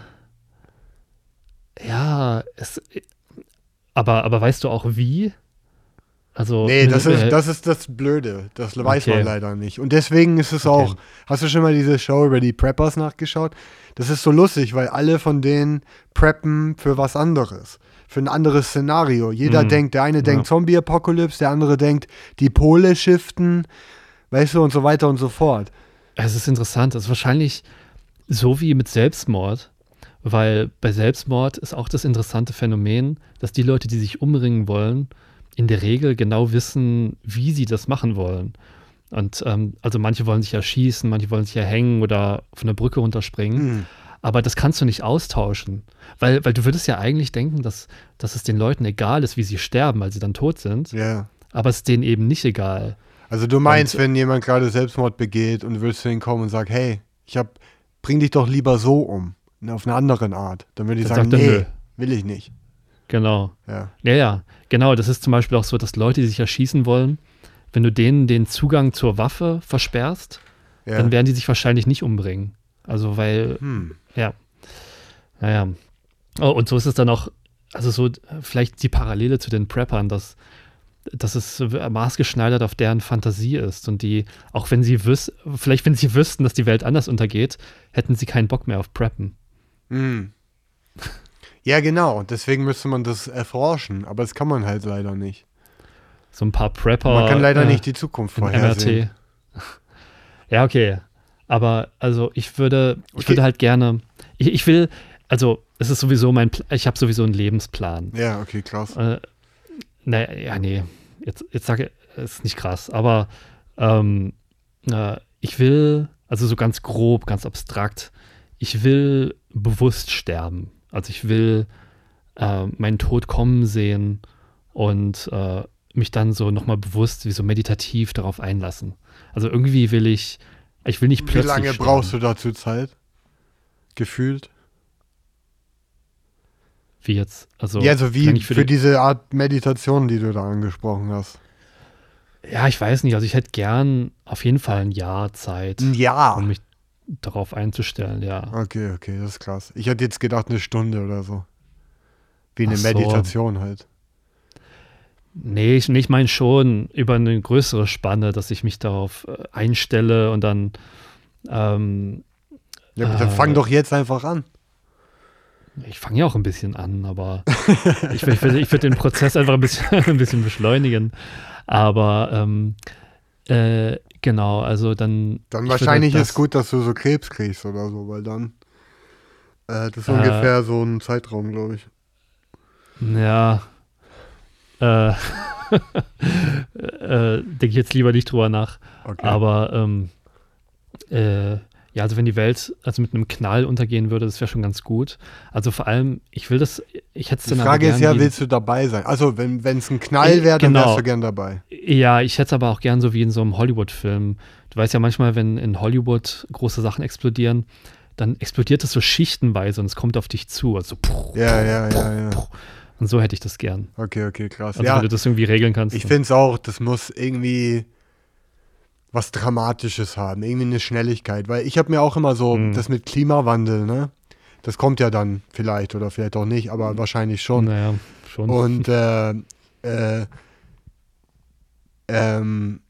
ja, es, aber, aber weißt du auch wie? Also, Nee, das äh, ist, das ist das Blöde. Das weiß Okay. man leider nicht. Und deswegen ist es Okay. auch. Hast du schon mal diese Show über die Preppers nachgeschaut? Das ist so lustig, weil alle von denen preppen für was anderes. Für ein anderes Szenario. Jeder Mhm. denkt, der eine Ja. denkt Zombie-Apokalypse, der andere denkt, die Pole shiften, weißt du, und so weiter und so fort. Es ist interessant. Es ist wahrscheinlich so wie mit Selbstmord, weil bei Selbstmord ist auch das interessante Phänomen, dass die Leute, die sich umbringen wollen, in der Regel genau wissen, wie sie das machen wollen. Und ähm, also manche wollen sich erschießen, manche wollen sich erhängen oder von der Brücke runterspringen. Hm. Aber das kannst du nicht austauschen. Weil, weil du würdest ja eigentlich denken, dass, dass es den Leuten egal ist, wie sie sterben, weil sie dann tot sind. Ja. Aber es ist denen eben nicht egal. Also du meinst, Und- wenn jemand gerade Selbstmord begeht und du willst zu ihm kommen und sagst, hey, ich hab, bring dich doch lieber so um, auf eine andere Art. Dann würde ich Dann sagen, nee, nö. will ich nicht. Genau. Ja. Ja, ja, genau. Das ist zum Beispiel auch so, dass Leute, die sich erschießen wollen, wenn du denen den Zugang zur Waffe versperrst, ja. dann werden die sich wahrscheinlich nicht umbringen. Also, weil, hm. Ja. Naja. Oh, und so ist es dann auch, also so vielleicht die Parallele zu den Preppern, dass, dass es maßgeschneidert auf deren Fantasie ist und die, auch wenn sie wüs vielleicht wenn sie wüssten, dass die Welt anders untergeht, hätten sie keinen Bock mehr auf Preppen. Hm. Ja, genau. Deswegen müsste man das erforschen, aber das kann man halt leider nicht. So ein paar Prepper. Man kann leider äh, nicht die Zukunft vorhersehen. MRT. ja, okay. Aber also ich würde, ich Okay. würde halt gerne, ich, ich will, also es ist sowieso mein, ich habe sowieso einen Lebensplan. Ja, okay, krass. Äh, naja, ja, nee, jetzt, jetzt sage ich, es ist nicht krass, aber ähm, äh, ich will, also so ganz grob, ganz abstrakt, ich will bewusst sterben. Also ich will äh, meinen Tod kommen sehen und äh, mich dann so nochmal bewusst, wie so meditativ darauf einlassen. Also irgendwie will ich, ich will nicht Wie plötzlich. lange sterben. brauchst du dazu Zeit? Gefühlt? Wie jetzt? Also, ja, also wie für, für die, diese Art Meditation, die du da angesprochen hast. Ja, ich weiß nicht. Also ich hätte gern auf jeden Fall ein Jahr Zeit, Ein Jahr. um mich darauf einzustellen, ja. Okay, okay, das ist krass. Ich hätte jetzt gedacht, eine Stunde oder so. Wie eine so. Meditation halt. Nee, ich, ich meine schon über eine größere Spanne, dass ich mich darauf äh, einstelle und dann ähm, Ja, aber dann Äh, fang doch jetzt einfach an. Ich fange ja auch ein bisschen an, aber ich, ich würde den Prozess einfach ein bisschen, ein bisschen beschleunigen. Aber ähm, äh, genau, also dann. Dann wahrscheinlich das- ist gut, dass du so Krebs kriegst oder so, weil dann. Äh, das ist Äh. ungefähr so ein Zeitraum, glaube ich. Ja. Äh, äh, Denke ich jetzt lieber nicht drüber nach. Okay. Aber ähm, äh, ja, also wenn die Welt also mit einem Knall untergehen würde, das wäre schon ganz gut. Also vor allem, ich will das, ich hätte es Die dann aber Frage ist ja, wie- willst du dabei sein? Also, wenn es ein Knall Äh, wäre, dann genau. wärst du gern dabei. Ja, ich hätte es aber auch gern so wie in so einem Hollywood-Film. Du weißt ja manchmal, wenn in Hollywood große Sachen explodieren, dann explodiert es so schichtenweise und es kommt auf dich zu. Also puh, Ja, ja, ja, ja. und so hätte ich das gern. Okay, okay, krass. Also ja, wenn du das irgendwie regeln kannst. ich finde es auch, das muss irgendwie was Dramatisches haben, irgendwie eine Schnelligkeit. Weil ich habe mir auch immer so, Mhm. das mit Klimawandel, ne? Das kommt ja dann vielleicht oder vielleicht auch nicht, aber wahrscheinlich schon. Naja, schon. Und äh, äh, ähm,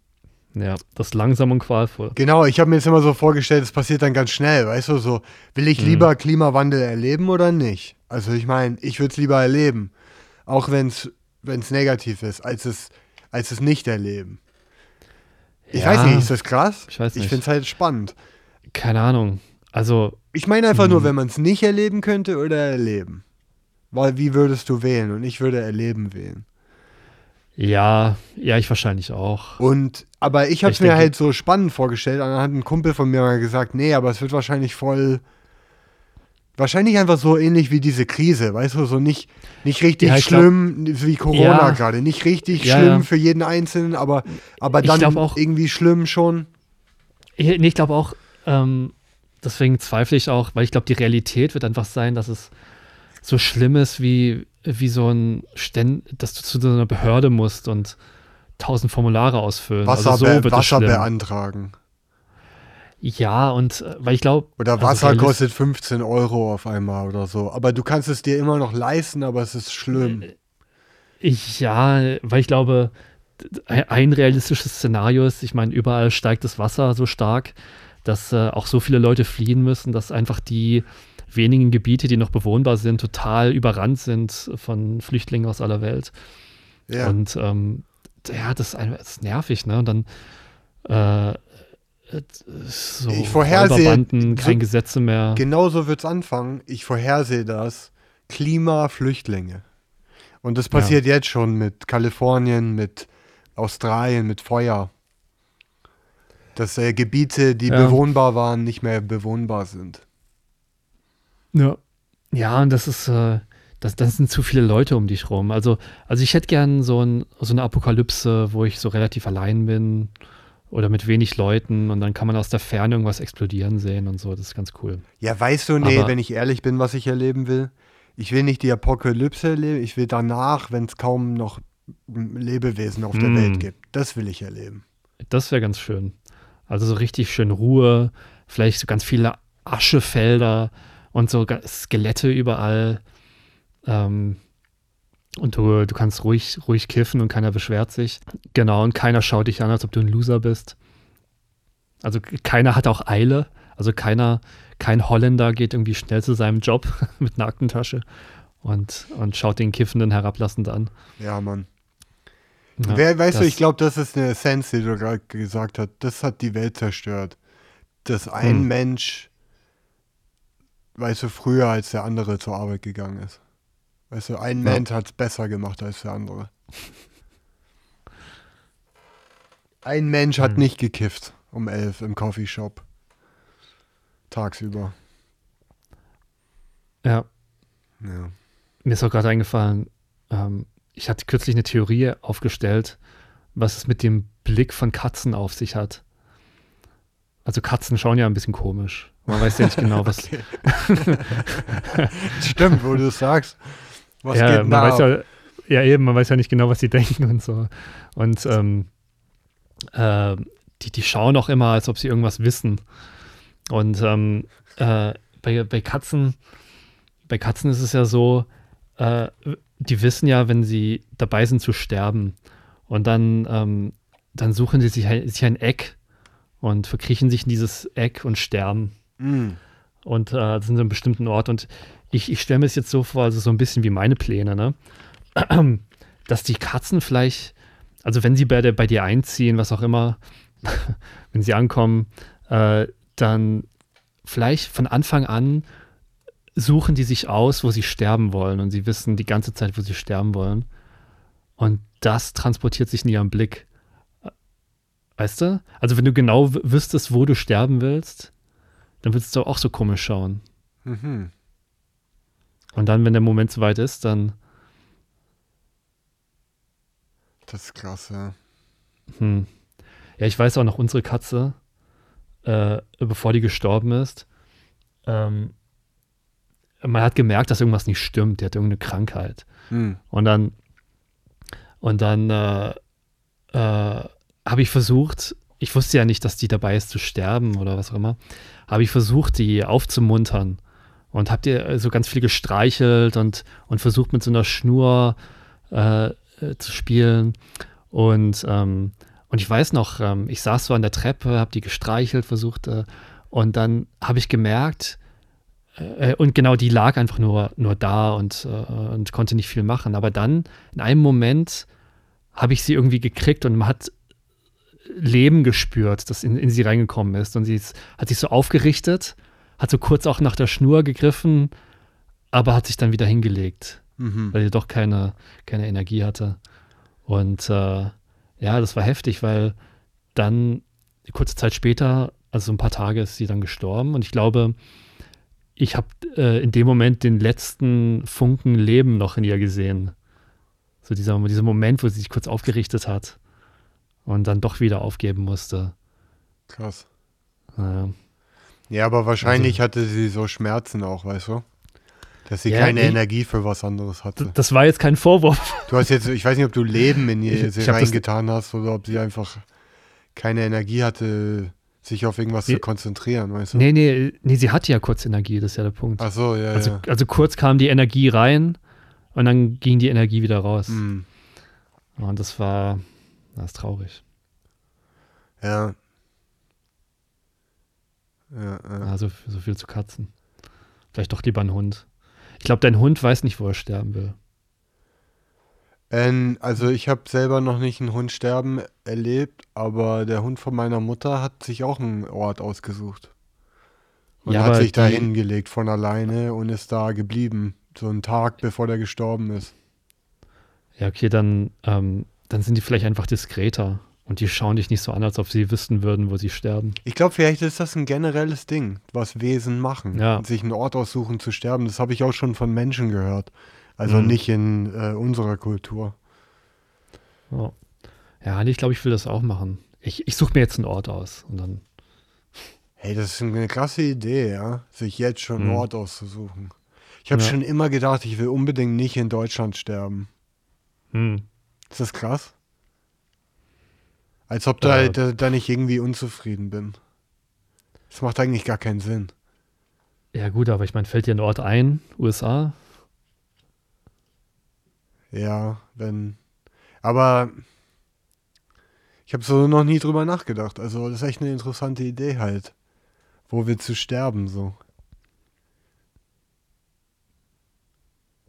ja, das langsam und qualvoll. genau, ich habe mir jetzt immer so vorgestellt, es passiert dann ganz schnell, weißt du, so, will ich Mhm. lieber Klimawandel erleben oder nicht? Also ich meine, ich würde es lieber erleben, auch wenn es negativ ist, als es, als es nicht erleben. Ich Ja, weiß nicht, ist das krass? Ich weiß Ich nicht. finde es halt spannend. Keine Ahnung. Also, Ich meine einfach nur, Mhm. wenn man es nicht erleben könnte oder erleben. Weil wie würdest du wählen? Und ich würde erleben wählen. ja, ja, ich wahrscheinlich auch. Und, aber ich habe es Ich mir denke- halt so spannend vorgestellt. Und dann hat ein Kumpel von mir mal gesagt, nee, aber es wird wahrscheinlich voll, wahrscheinlich einfach so ähnlich wie diese Krise, weißt du, so nicht, nicht richtig Ja, ich glaub- schlimm wie Corona Ja. gerade. Nicht richtig Ja, schlimm für jeden Einzelnen, aber, aber dann auch- irgendwie schlimm schon. Ich, nee, ich glaube auch, ähm, deswegen zweifle ich auch, weil ich glaube, die Realität wird einfach sein, dass es so schlimm ist wie, wie so ein Ständ, dass du zu so einer Behörde musst und tausend Formulare ausfüllen. Wasser, also so Wasser schlimm. beantragen. Ja, und äh, weil ich glaube. Oder Wasser kostet 15 Euro auf einmal oder so. Aber du kannst es dir immer noch leisten, aber es ist schlimm. Ja, weil ich glaube, ein realistisches Szenario ist, ich meine, überall steigt das Wasser so stark, dass äh, auch so viele Leute fliehen müssen, dass einfach die wenigen Gebiete, die noch bewohnbar sind, total überrannt sind von Flüchtlingen aus aller Welt. Ja. Und ähm, ja, das ist, das ist nervig, ne? Und dann äh, äh, so Ich vorhersehe- kein Gesetze mehr. Genauso wird es anfangen. Ich vorhersehe das. Klimaflüchtlinge. Und das passiert jetzt schon mit Kalifornien, mit Australien, mit Feuer. Dass äh, Gebiete, die Ja. bewohnbar waren, nicht mehr bewohnbar sind. Ja. Ja, und das ist, äh, das, das sind zu viele Leute um dich rum. Also, also ich hätte gern so, ein, so eine Apokalypse, wo ich so relativ allein bin oder mit wenig Leuten und dann kann man aus der Ferne irgendwas explodieren sehen und so. Das ist ganz cool. Ja, weißt du, nee, Aber- wenn ich ehrlich bin, was ich erleben will. Ich will nicht die Apokalypse erleben, ich will danach, wenn es kaum noch Lebewesen auf der Mm. Welt gibt. Das will ich erleben. Das wäre ganz schön. Also so richtig schön Ruhe, vielleicht so ganz viele Aschefelder und so Skelette überall. Ähm, und du, du kannst ruhig, ruhig kiffen und keiner beschwert sich. Genau, und keiner schaut dich an, als ob du ein Loser bist. Also keiner hat auch Eile. Also keiner, kein Holländer geht irgendwie schnell zu seinem Job mit einer Aktentasche und, und schaut den Kiffenden herablassend an. Ja, Mann. Ja, Wer, weißt du, das- ich glaube, das ist eine Essenz, die du gerade gesagt hast. Das hat die Welt zerstört. Dass ein Hm. Mensch, weißt du, früher als der andere zur Arbeit gegangen ist. Weißt du, ein Ja. Mensch hat es besser gemacht als der andere. Ein Mensch hat Hm. nicht gekifft um elf im Coffeeshop. Tagsüber. ja, Ja. Mir ist auch gerade eingefallen, ähm, ich hatte kürzlich eine Theorie aufgestellt, was es mit dem Blick von Katzen auf sich hat. Also Katzen schauen ja ein bisschen komisch. Man weiß ja nicht genau, was. Stimmt, wo du es sagst. Was ja, geht man weiß ja, ja, eben, man weiß ja nicht genau, was sie denken und so. Und ähm, äh, die, die schauen auch immer, als ob sie irgendwas wissen. Und ähm, äh, bei, bei Katzen, bei Katzen ist es ja so, äh, die wissen ja, wenn sie dabei sind zu sterben. Und dann, ähm, dann suchen sie sich, sich ein Eck und verkriechen sich in dieses Eck und sterben. Mm. Und äh, sind an einem bestimmten Ort. Und ich, ich stelle mir es jetzt so vor, also so ein bisschen wie meine Pläne, ne? Dass die Katzen vielleicht, also wenn sie bei, der, bei dir einziehen, was auch immer, wenn sie ankommen, äh, dann vielleicht von Anfang an suchen die sich aus, wo sie sterben wollen und sie wissen die ganze Zeit, wo sie sterben wollen. Und das transportiert sich in ihrem Blick. Weißt du? Also wenn du genau wüsstest, wo du sterben willst, dann würdest du auch so komisch schauen. Mhm. Und dann, wenn der Moment soweit ist, dann. Das ist krass, ja. Hm. Ja, ich weiß auch noch, unsere Katze, äh, bevor die gestorben ist, ähm, man hat gemerkt, dass irgendwas nicht stimmt. Die hat irgendeine Krankheit. Hm. Und dann, und dann äh, äh, habe ich versucht, ich wusste ja nicht, dass die dabei ist zu sterben oder was auch immer, habe ich versucht, die aufzumuntern und habe dir so ganz viel gestreichelt und, und versucht mit so einer Schnur äh, äh, zu spielen. Und, ähm, und ich weiß noch, ähm, ich saß so an der Treppe, habe die gestreichelt, versucht, äh, und dann habe ich gemerkt, äh, und genau die lag einfach nur, nur da und, äh, und konnte nicht viel machen. Aber dann, in einem Moment, habe ich sie irgendwie gekriegt und man hat Leben gespürt, das in, in sie reingekommen ist. Und sie ist, hat sich so aufgerichtet hat so kurz auch nach der Schnur gegriffen, aber hat sich dann wieder hingelegt, mhm. weil sie doch keine, keine Energie hatte. Und äh, ja, das war heftig, weil dann kurze Zeit später, also ein paar Tage, ist sie dann gestorben. Und ich glaube, ich habe äh, in dem Moment den letzten Funken Leben noch in ihr gesehen. So dieser, dieser Moment, wo sie sich kurz aufgerichtet hat und dann doch wieder aufgeben musste. Krass. Naja. Ja, aber wahrscheinlich also, hatte sie so Schmerzen auch, weißt du? Dass sie ja, keine ich, Energie für was anderes hatte. Das war jetzt kein Vorwurf. Du hast jetzt, ich weiß nicht, ob du Leben in ihr ich, reingetan hast oder ob sie einfach keine Energie hatte, sich auf irgendwas nee, zu konzentrieren, weißt du? Nee, nee, nee, sie hatte ja kurz Energie, das ist ja der Punkt. Ach so, ja, also, ja. Also kurz kam die Energie rein und dann ging die Energie wieder raus. Mm. Und das war, das ist traurig. Ja, ja, ja. Also so viel zu Katzen. Vielleicht doch lieber ein Hund. Ich glaube, dein Hund weiß nicht, wo er sterben will. Ähm, also ich habe selber noch nicht einen Hund sterben erlebt, aber der Hund von meiner Mutter hat sich auch einen Ort ausgesucht. Und ja, hat sich da hingelegt von alleine und ist da geblieben. So einen Tag, bevor der gestorben ist. Ja, okay, dann, ähm, dann sind die vielleicht einfach diskreter. Und die schauen dich nicht so an, als ob sie wüssten würden, wo sie sterben. Ich glaube, vielleicht ist das ein generelles Ding, was Wesen machen. Ja. Sich einen Ort aussuchen zu sterben. Das habe ich auch schon von Menschen gehört. Also mhm. nicht in äh, unserer Kultur. Oh. Ja, ich glaube, ich will das auch machen. Ich, ich suche mir jetzt einen Ort aus und dann. Hey, das ist eine krasse Idee, ja. Sich jetzt schon einen mhm. Ort auszusuchen. Ich habe ja. schon immer gedacht, ich will unbedingt nicht in Deutschland sterben. Mhm. Ist das krass? Als ob da, äh, da, da nicht irgendwie unzufrieden bin. Das macht eigentlich gar keinen Sinn. Ja, gut, aber ich meine, fällt dir ein Ort ein, USA? Ja, wenn. Aber ich habe so noch nie drüber nachgedacht. Also, das ist echt eine interessante Idee halt. Wo wir zu sterben, so.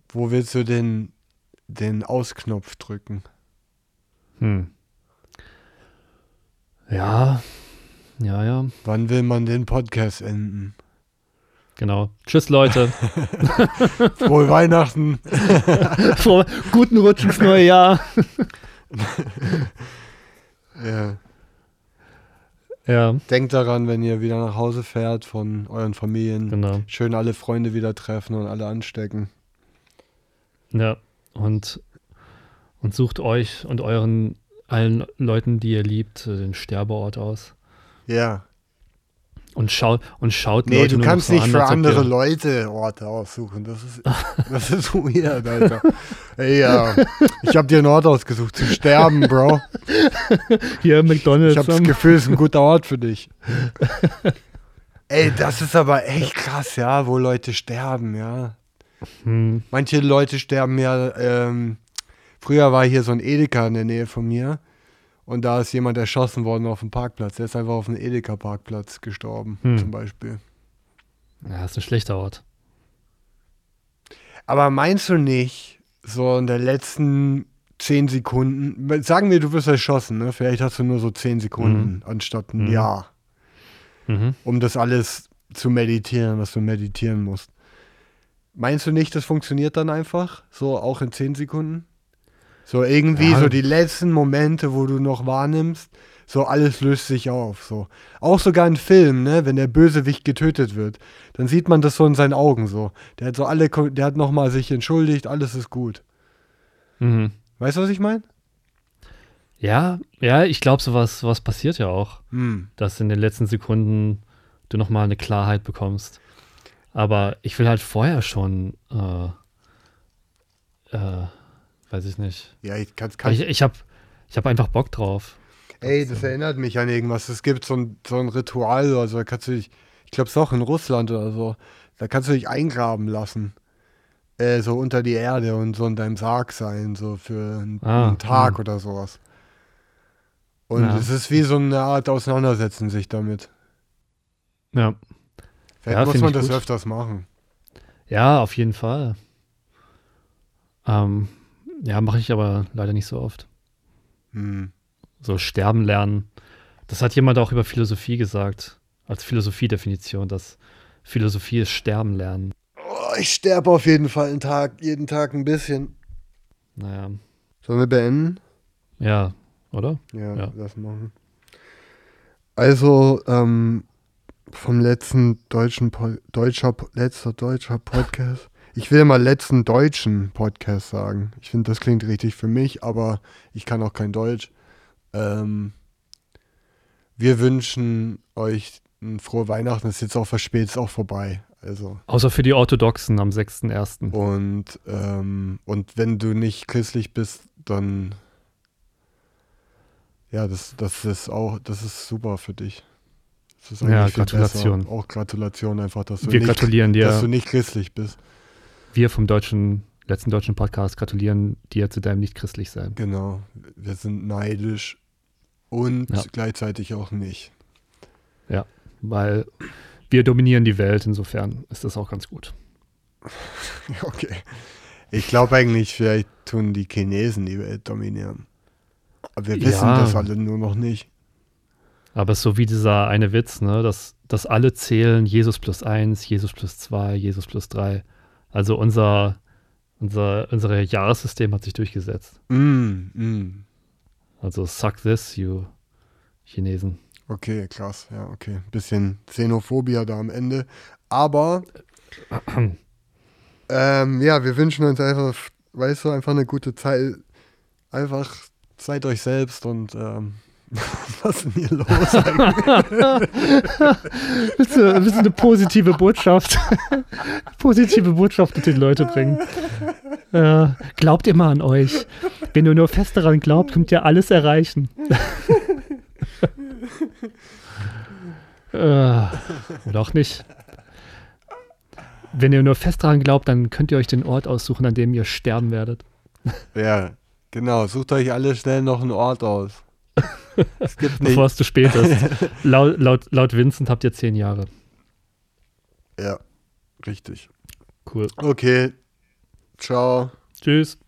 Wo willst du den, den Ausknopf drücken? Hm. Ja, ja, ja. Wann will man den Podcast enden? Genau. Tschüss, Leute. Frohe Weihnachten. Frohe, guten Rutsch ins neue Jahr. ja. Ja. Denkt daran, wenn ihr wieder nach Hause fährt von euren Familien, genau. schön alle Freunde wieder treffen und alle anstecken. Ja, und Und sucht euch und euren allen Leuten, die ihr liebt, äh, den Sterbeort aus. Ja. Und schaut, und schaut Nee, Leute du kannst nicht an, für andere Leute Orte aussuchen. Das ist, das ist weird, Alter. Ey, ja. Ich habe dir einen Ort ausgesucht, zu sterben, Bro. Hier McDonalds. Ich habe das Gefühl, es ist ein guter Ort für dich. Ey, das ist aber echt krass, ja, wo Leute sterben, ja. Hm. Manche Leute sterben ja, ähm, früher war hier so ein Edeka in der Nähe von mir und da ist jemand erschossen worden auf dem Parkplatz. Der ist einfach auf dem Edeka-Parkplatz gestorben, Hm. zum Beispiel. Ja, ist ein schlechter Ort. Aber meinst du nicht, so in der letzten zehn Sekunden, sagen wir, du wirst erschossen, ne? Vielleicht hast du nur so zehn Sekunden anstatt ein Mhm. Jahr, Mhm. um das alles zu meditieren, was du meditieren musst. Meinst du nicht, das funktioniert dann einfach? So auch in zehn Sekunden? So irgendwie Ja. so die letzten Momente, wo du noch wahrnimmst, so alles löst sich auf. So. Auch sogar in Filmen, ne, wenn der Bösewicht getötet wird, dann sieht man das so in seinen Augen so. Der hat so alle, der hat nochmal sich entschuldigt, alles ist gut. Mhm. Weißt du, was ich meine? Ja, ja, ich glaube, sowas was passiert ja auch, Hm. dass in den letzten Sekunden du nochmal eine Klarheit bekommst. Aber ich will halt vorher schon, äh, äh, weiß ich nicht. Ja, ich kann, kann Ich, ich habe ich hab einfach Bock drauf. Ey, das erinnert mich an irgendwas. Es gibt so ein, so ein Ritual, also da kannst du dich, ich glaube es ist auch in Russland oder so, da kannst du dich eingraben lassen. Äh, so unter die Erde und so in deinem Sarg sein, so für einen, Ah, einen Tag hm. oder sowas. Und Ja. es ist wie so eine Art Auseinandersetzen sich damit. Ja, Vielleicht Ja, muss man das gut. öfters machen. ja auf jeden Fall. Ähm, ja, mache ich aber leider nicht so oft. Hm. So sterben lernen. Das hat jemand auch über Philosophie gesagt, als Philosophiedefinition, dass Philosophie ist sterben lernen. Oh, ich sterbe auf jeden Fall einen Tag, jeden Tag ein bisschen. Naja, Sollen wir beenden? ja, oder? Ja, Ja. das machen. Also, ähm, vom letzten deutschen, Po- deutscher, letzter deutscher Podcast. Ich will mal letzten deutschen Podcast sagen. Ich finde, das klingt richtig für mich, aber ich kann auch kein Deutsch. Ähm, wir wünschen euch ein frohe Weihnachten. Es ist jetzt auch verspätet, ist auch vorbei. Also, Außer für die Orthodoxen am 6.1. und, ähm, und wenn du nicht christlich bist, dann ja, das, das ist auch, das ist super für dich. Das ist Ja, Gratulation. Auch Gratulation einfach, dass du, Wir nicht, gratulieren dass du dir, nicht christlich bist. Wir vom deutschen, letzten deutschen Podcast gratulieren dir zu deinem Nicht-Christlich-Sein. Genau. Wir sind neidisch und Ja. gleichzeitig auch nicht. Weil wir dominieren die Welt, insofern ist das auch ganz gut. Okay. Ich glaube eigentlich, vielleicht tun die Chinesen die Welt dominieren. Aber wir wissen Ja. das alle nur noch nicht. Aber es ist so wie dieser eine Witz, ne, dass, dass alle zählen Jesus plus eins, Jesus plus zwei, Jesus plus drei. Also unser, unser, unser Jahressystem hat sich durchgesetzt. Mm, mm. Also suck this, you Chinesen. Okay, krass. Ja, okay. Bisschen Xenophobia da am Ende. Aber ähm, ja, wir wünschen uns einfach, weißt du, einfach eine gute Zeit. Einfach seid euch selbst und ähm, was ist denn hier los? Willst du, willst du eine positive Botschaft? positive Botschaft mit den Leute bringen. Ja, glaubt immer an euch. Wenn ihr nur fest daran glaubt, könnt ihr alles erreichen. äh, oder auch nicht. Wenn ihr nur fest daran glaubt, dann könnt ihr euch den Ort aussuchen, an dem ihr sterben werdet. ja, genau. Sucht euch alle schnell noch einen Ort aus. Es gibt. Bevor es zu spät ist. laut, laut, laut Vincent habt ihr zehn Jahre. Ja, richtig. Cool. Okay. Ciao. Tschüss.